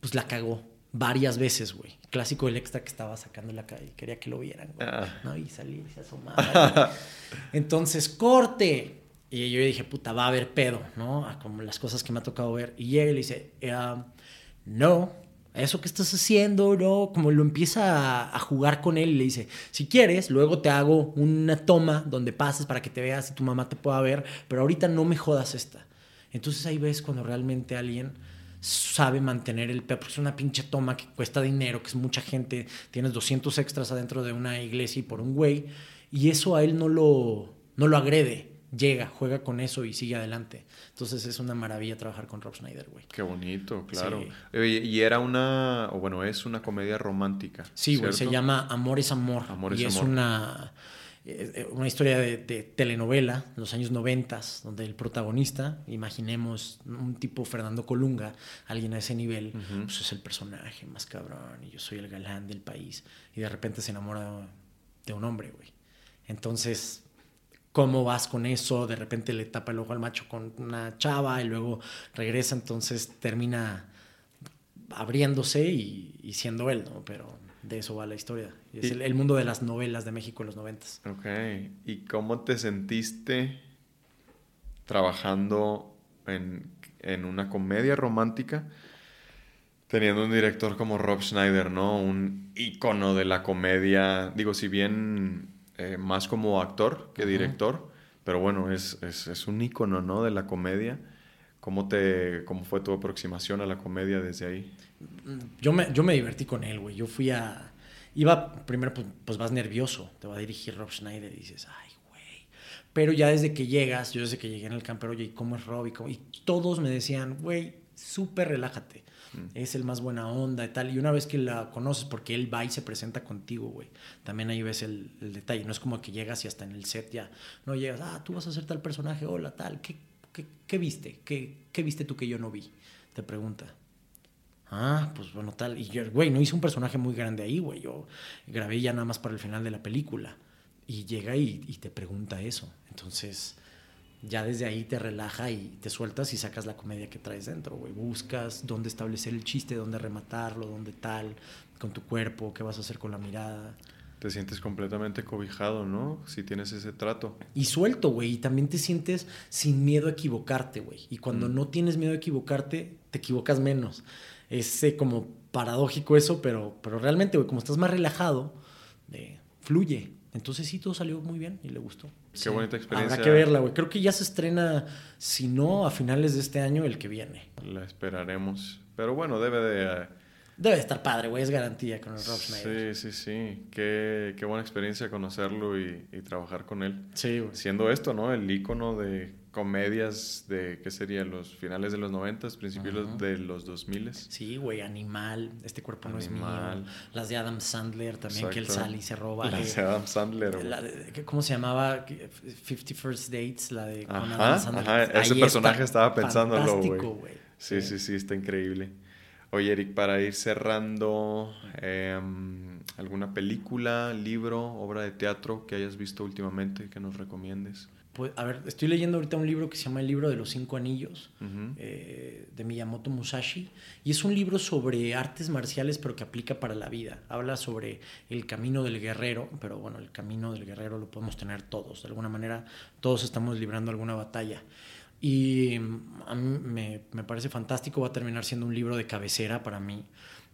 S2: pues la cagó varias veces, güey. Clásico del extra que estaba sacando la calle, quería que lo vieran, güey. Ah. ¿no? Y salir y se asomaba. Entonces, corte. Y yo dije, puta, va a haber pedo, ¿no? como las cosas que me ha tocado ver. Y llega y le dice, eh, no, eso que estás haciendo, ¿no? Como lo empieza a, jugar con él y le dice, si quieres, luego te hago una toma donde pases para que te veas y tu mamá te pueda ver, pero ahorita no me jodas esta. Entonces ahí ves cuando realmente alguien sabe mantener el porque es una pinche toma que cuesta dinero, que es mucha gente, tienes 200 extras adentro de una iglesia y por un güey, y eso a él no lo, no lo agrede, llega, juega con eso y sigue adelante. Entonces es una maravilla trabajar con Rob Schneider, güey.
S1: Qué bonito, claro. Y era una, o bueno, es una comedia romántica.
S2: Sí, güey, se llama Amor es Amor. Amor es y es una eh, eh, una historia de, telenovela en los años 90, donde el protagonista, imaginemos un tipo Fernando Colunga, alguien a ese nivel, pues es el personaje más cabrón y yo soy el galán del país y de repente se enamora de un hombre, güey. Entonces, ¿cómo vas con eso? De repente le tapa el ojo al macho con una chava y luego regresa, entonces termina abriéndose y, y siendo él, ¿no? Pero de eso va la historia. Es el, mundo de las novelas de México en los noventas.
S1: Ok. ¿Y cómo te sentiste trabajando en, una comedia romántica? Teniendo un director como Rob Schneider, ¿no? Un ícono de la comedia. Digo, si bien eh, más como actor que director, pero bueno, es, es, un ícono, ¿no? De la comedia. ¿Cómo, te, ¿Cómo fue tu aproximación a la comedia desde ahí?
S2: Yo me, yo me divertí con él, güey. Yo fui a... Iba primero, pues, pues, vas nervioso. Te va a dirigir Rob Schneider y dices, ay, güey. Pero ya desde que llegas, yo desde que llegué en el campero, oye, ¿cómo es Rob? Y, todos me decían, güey, súper relájate. Mm. Es el más buena onda y tal. Y una vez que la conoces, porque él va y se presenta contigo, güey. También ahí ves el, el, detalle. No es como que llegas y hasta en el set ya no llegas, ah, tú vas a ser tal personaje, hola, tal. ¿Qué, ¿Qué, viste? ¿Qué, ¿Qué viste tú que yo no vi? Te pregunta. Ah, pues bueno, tal. Y yo, güey, no hice un personaje muy grande ahí, güey. Yo grabé ya nada más para el final de la película. Y llega y, te pregunta eso. Entonces, ya desde ahí te relaja y te sueltas y sacas la comedia que traes dentro, güey. Buscas dónde establecer el chiste, dónde rematarlo, dónde tal, con tu cuerpo, qué vas a hacer con la mirada
S1: te sientes completamente cobijado, ¿no? Si tienes ese trato.
S2: Y suelto, güey. Y también te sientes sin miedo a equivocarte, güey. Y cuando mm. no tienes miedo a equivocarte, te equivocas menos. Es eh, como paradójico eso, pero, pero realmente, güey, como estás más relajado, eh, fluye. Entonces sí, todo salió muy bien y le gustó.
S1: Qué bonita experiencia.
S2: Habrá que verla, güey. Creo que ya se estrena, si no, a finales de este año, el que viene.
S1: La esperaremos. Pero bueno, debe de
S2: Debe estar padre, güey, es garantía con el Rob Schneider.
S1: Sí, sí, sí. Qué, qué buena experiencia conocerlo y, y, trabajar con él.
S2: Sí, güey.
S1: Siendo esto, ¿no? El ícono de comedias de, ¿qué sería? Los finales de los 90, principios de los 2000.
S2: Sí, güey, Animal, Este cuerpo no es mío. Las de Adam Sandler también, que él sale y se roba.
S1: Las de Adam Sandler.
S2: ¿Cómo se llamaba? Fifty First Dates, la de
S1: Adam Sandler. Ajá, ese personaje estaba pensándolo, güey. Sí, sí, sí, está increíble. Oye, Eric, para ir cerrando, em, ¿alguna película, libro, obra de teatro que hayas visto últimamente que nos recomiendes?
S2: Pues, a ver, estoy leyendo ahorita un libro que se llama El libro de los cinco anillos, eh, de Miyamoto Musashi, y es un libro sobre artes marciales, pero que aplica para la vida. Habla sobre el camino del guerrero, pero bueno, el camino del guerrero lo podemos tener todos. De alguna manera, todos estamos librando alguna batalla. Y a mí me, me, parece fantástico, va a terminar siendo un libro de cabecera para mí.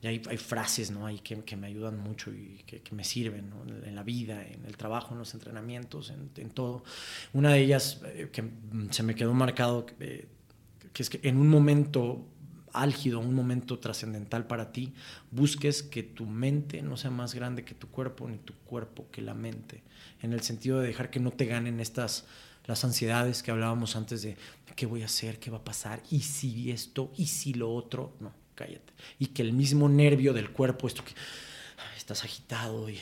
S2: Hay, frases ¿no? ahí que, que, me ayudan mucho y que, me sirven en, la vida, en el trabajo, en los entrenamientos, en, en todo. Una de ellas eh, que se me quedó marcado, eh, que es que en un momento álgido, un momento trascendental para ti, busques que tu mente no sea más grande que tu cuerpo, ni tu cuerpo que la mente, en el sentido de dejar que no te ganen estas las ansiedades que hablábamos antes de qué voy a hacer, qué va a pasar, y si esto, y si lo otro, no, cállate. Y que el mismo nervio del cuerpo, esto que estás agitado y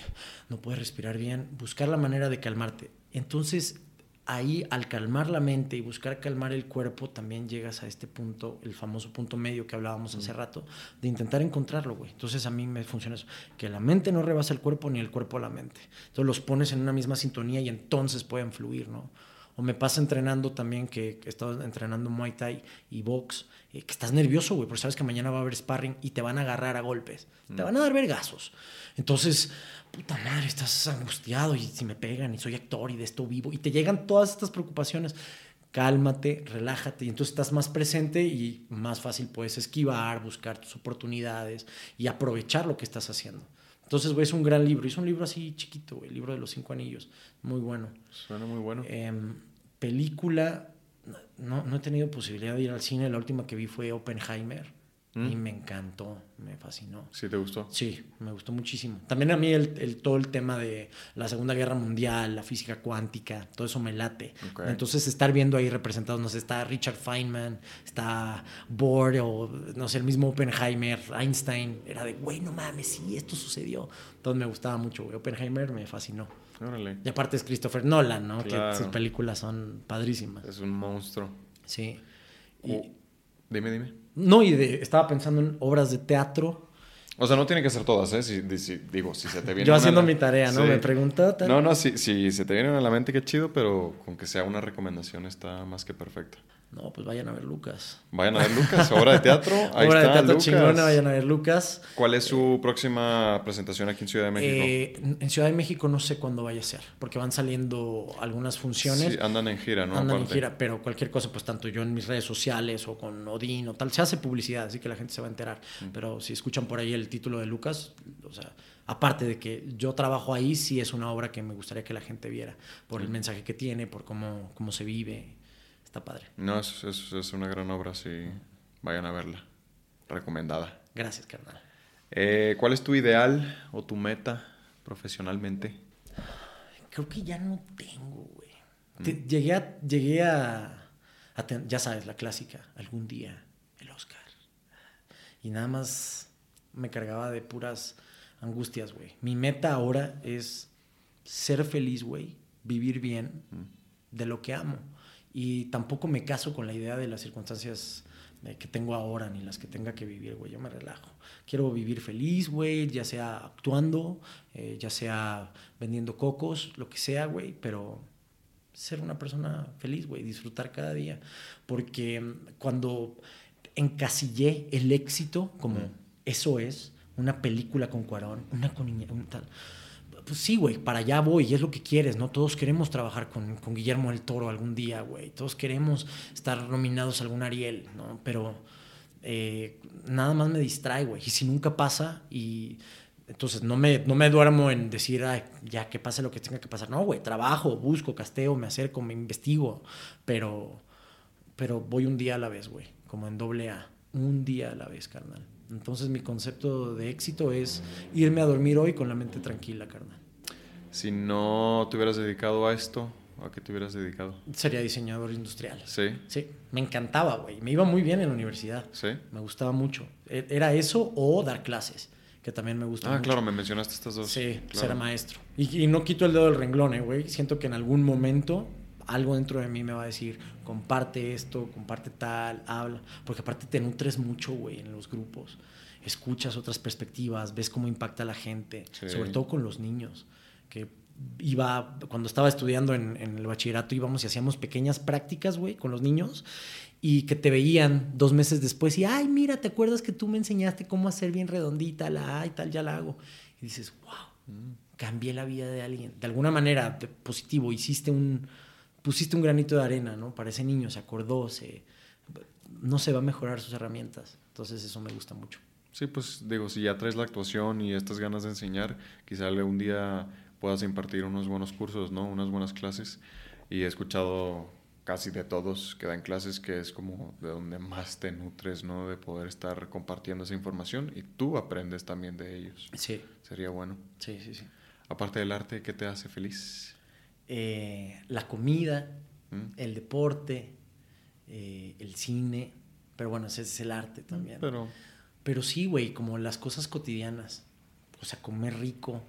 S2: no puedes respirar bien, buscar la manera de calmarte. Entonces, ahí al calmar la mente y buscar calmar el cuerpo, también llegas a este punto, el famoso punto medio que hablábamos hace rato, de intentar encontrarlo, güey. Entonces a mí me funciona eso, que la mente no rebasa el cuerpo ni el cuerpo a la mente. Entonces los pones en una misma sintonía y entonces pueden fluir, ¿no? O me pasa entrenando también, que he estado entrenando Muay Thai y box, eh, que estás nervioso, güey, porque sabes que mañana va a haber sparring y te van a agarrar a golpes, te van a dar vergazos. Entonces, puta madre, estás angustiado y si me pegan y soy actor y de esto vivo y te llegan todas estas preocupaciones. Cálmate, relájate y entonces estás más presente y más fácil puedes esquivar, buscar tus oportunidades y aprovechar lo que estás haciendo. Entonces, güey, es un gran libro. Es un libro así chiquito, güey, el libro de los cinco anillos. Muy bueno.
S1: Suena muy bueno.
S2: Em, película, no, no he tenido posibilidad de ir al cine. La última que vi fue Oppenheimer. Y mm. me encantó, me fascinó.
S1: ¿Sí te gustó?
S2: Sí, me gustó muchísimo. También a mí el, todo el tema de la Segunda Guerra Mundial, la física cuántica, todo eso me late. Entonces estar viendo ahí representados, no sé, está Richard Feynman, está Bohr o no sé, el mismo Oppenheimer, Einstein, era de, güey, no mames, sí, esto sucedió. Entonces me gustaba mucho, güey. Oppenheimer me fascinó.
S1: Órale.
S2: Y aparte es Christopher Nolan, ¿no? Que sus películas son padrísimas.
S1: Es un monstruo.
S2: Sí.
S1: Y... Dime, dime.
S2: No, y estaba pensando en obras de teatro.
S1: O sea, no tiene que ser todas, ¿eh? Si, digo, si se te viene.
S2: Yo haciendo mi tarea, ¿no? Me preguntó.
S1: No, no, si, si se te vienen a la mente, qué chido, pero con que sea una recomendación está más que perfecta.
S2: No, pues vayan a ver Lucas.
S1: Vayan a ver Lucas, obra de teatro.
S2: Ahí obra de teatro chingona, vayan a ver Lucas.
S1: ¿Cuál es su próxima presentación aquí en Ciudad de México?
S2: Eh, en Ciudad de México no sé cuándo vaya a ser, porque van saliendo algunas funciones. Sí,
S1: andan en gira, ¿no?
S2: Andan en gira, pero cualquier cosa, pues tanto yo en mis redes sociales o con Odín o tal, se hace publicidad, así que la gente se va a enterar. Mm. Pero si escuchan por ahí el título de Lucas, o sea, aparte de que yo trabajo ahí, sí es una obra que me gustaría que la gente viera, por el mensaje que tiene, por cómo, cómo se vive está padre.
S1: No, es, es, una gran obra, sí. Vayan a verla. Recomendada.
S2: Gracias, carnal.
S1: Eh, ¿Cuál es tu ideal o tu meta profesionalmente?
S2: Creo que ya no tengo, güey. Mm. Llegué a, llegué a, ya sabes, la clásica, algún día el Oscar. Y nada más me cargaba de puras angustias, güey. Mi meta ahora es ser feliz, güey, vivir bien mm. de lo que amo. Y tampoco me caso con la idea de las circunstancias que tengo ahora ni las que tenga que vivir, güey. Yo me relajo. Quiero vivir feliz, güey, ya sea actuando, eh, ya sea vendiendo cocos, lo que sea, güey, pero ser una persona feliz, güey, disfrutar cada día. Porque cuando encasillé el éxito como eso es, una película con Cuarón, una con un tal pues sí, güey, para allá voy y es lo que quieres, ¿no? Todos queremos trabajar con, Guillermo del Toro algún día, güey. Todos queremos estar nominados a algún Ariel, ¿no? Pero eh, nada más me distrae, güey. Y si nunca pasa y... Entonces no me, no me duermo en decir, ya que pase lo que tenga que pasar. No, güey, trabajo, busco, casteo, me acerco, me investigo. Pero, pero voy un día a la vez, güey. Como en doble A. Un día a la vez, carnal. Entonces mi concepto de éxito es irme a dormir hoy con la mente tranquila, carnal.
S1: Si no te hubieras dedicado a esto, ¿a qué te hubieras dedicado?
S2: Sería diseñador industrial.
S1: Sí.
S2: Sí, me encantaba, güey. Me iba muy bien en la universidad.
S1: Sí.
S2: Me gustaba mucho. E, era eso o dar clases, que también me gusta
S1: ah, claro, me mencionaste estas dos.
S2: Sí, ser maestro. Y, y, no quito el dedo del renglón, eh, güey. Siento que en algún momento algo dentro de mí me va a decir, comparte esto, comparte tal, habla, porque aparte te nutres mucho, güey, en los grupos, escuchas otras perspectivas, ves cómo impacta a la gente, sobre todo con los niños, que iba, cuando estaba estudiando en, el bachillerato, íbamos y hacíamos pequeñas prácticas, güey, con los niños, y que te veían dos meses después y, ay, mira, ¿te acuerdas que tú me enseñaste cómo hacer bien redondita la A y tal, ya la hago? Y dices, wow, mm. cambié la vida de alguien. De alguna manera, positivo, hiciste un, pusiste un granito de arena, ¿no? Para ese niño, se acordó, se, no se va a mejorar sus herramientas. Entonces eso me gusta mucho.
S1: Sí, pues digo, si ya traes la actuación y estas ganas de enseñar, quizá algún día puedas impartir unos buenos cursos, ¿no? Unas buenas clases. Y he escuchado casi de todos que dan clases que es como de donde más te nutres, ¿no? De poder estar compartiendo esa información y tú aprendes también de ellos.
S2: Sí.
S1: Sería bueno.
S2: Sí, sí, sí.
S1: Aparte del arte, ¿qué te hace feliz?
S2: Eh, la comida, mm. el deporte, eh, el cine, pero bueno, ese es el arte mm, también.
S1: Pero,
S2: pero sí, güey, como las cosas cotidianas. O sea, comer rico,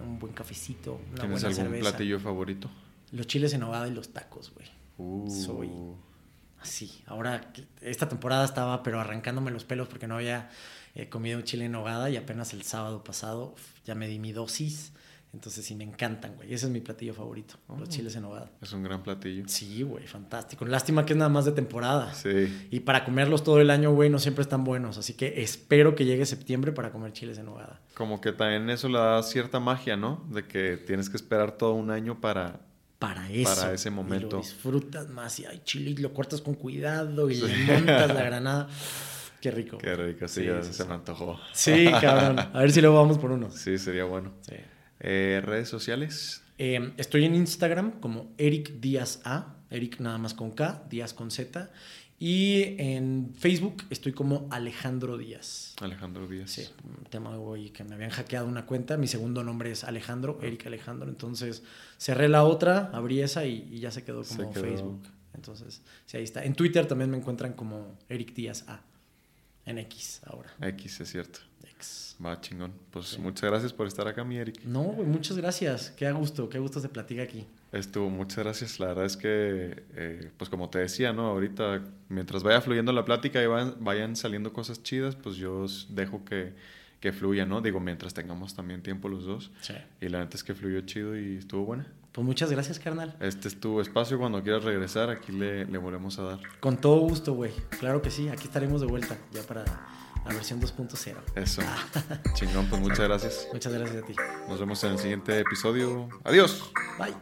S2: un buen cafecito, una
S1: ¿Tienes algún platillo favorito?
S2: Los chiles en nogada y los tacos, güey. Uh. Soy así. Ahora, esta temporada estaba, pero arrancándome los pelos porque no había eh, comido un chile en nogada y apenas el sábado pasado ya me di mi dosis. Entonces sí me encantan, güey. Ese es mi platillo favorito, los oh. chiles en nogada.
S1: Es un gran platillo.
S2: Sí, güey, fantástico. Lástima que es nada más de temporada.
S1: Sí.
S2: Y para comerlos todo el año, güey, no siempre están buenos. Así que espero que llegue septiembre para comer chiles en nogada.
S1: Como que también eso le da cierta magia, ¿no? De que tienes que esperar todo un año para...
S2: Para eso.
S1: Para ese momento. Y
S2: lo disfrutas más y hay chile y lo cortas con cuidado y le montas la granada. Qué rico.
S1: Qué rico, sí, ya se me antojó.
S2: Sí, cabrón. A ver si luego vamos por uno.
S1: Sí, sería bueno. Sí. Eh, ¿Redes sociales?
S2: Eh, estoy en Instagram como Eric Díaz A, Eric nada más con K, Díaz con Z. Y en Facebook estoy como Alejandro Díaz.
S1: Alejandro Díaz.
S2: Sí, un tema de que me habían hackeado una cuenta. Mi segundo nombre es Alejandro, Eric Alejandro. Entonces cerré la otra, abrí esa y, ya se quedó como Facebook. Entonces, sí, ahí está. En Twitter también me encuentran como Eric Díaz A. En X ahora.
S1: X, es cierto. Va, chingón. Pues muchas gracias por estar acá, mi Eric.
S2: No, muchas gracias. Qué gusto, qué gusto se platica aquí.
S1: Estuvo, muchas gracias. La verdad es que, eh, pues como te decía, ¿no? Ahorita, mientras vaya fluyendo la plática y vayan, saliendo cosas chidas, pues yo dejo que, que, fluya, ¿no? Digo, mientras tengamos también tiempo los dos. Sí. Y la neta es que fluyó chido y estuvo buena.
S2: Pues muchas gracias, carnal.
S1: Este es tu espacio. Cuando quieras regresar, aquí le, le volvemos a dar.
S2: Con todo gusto, güey. Claro que sí. Aquí estaremos de vuelta ya para la versión 2.0.
S1: Eso. Ah. Chingón, pues muchas gracias.
S2: Muchas gracias a ti.
S1: Nos vemos en el siguiente episodio. Adiós.
S2: Bye.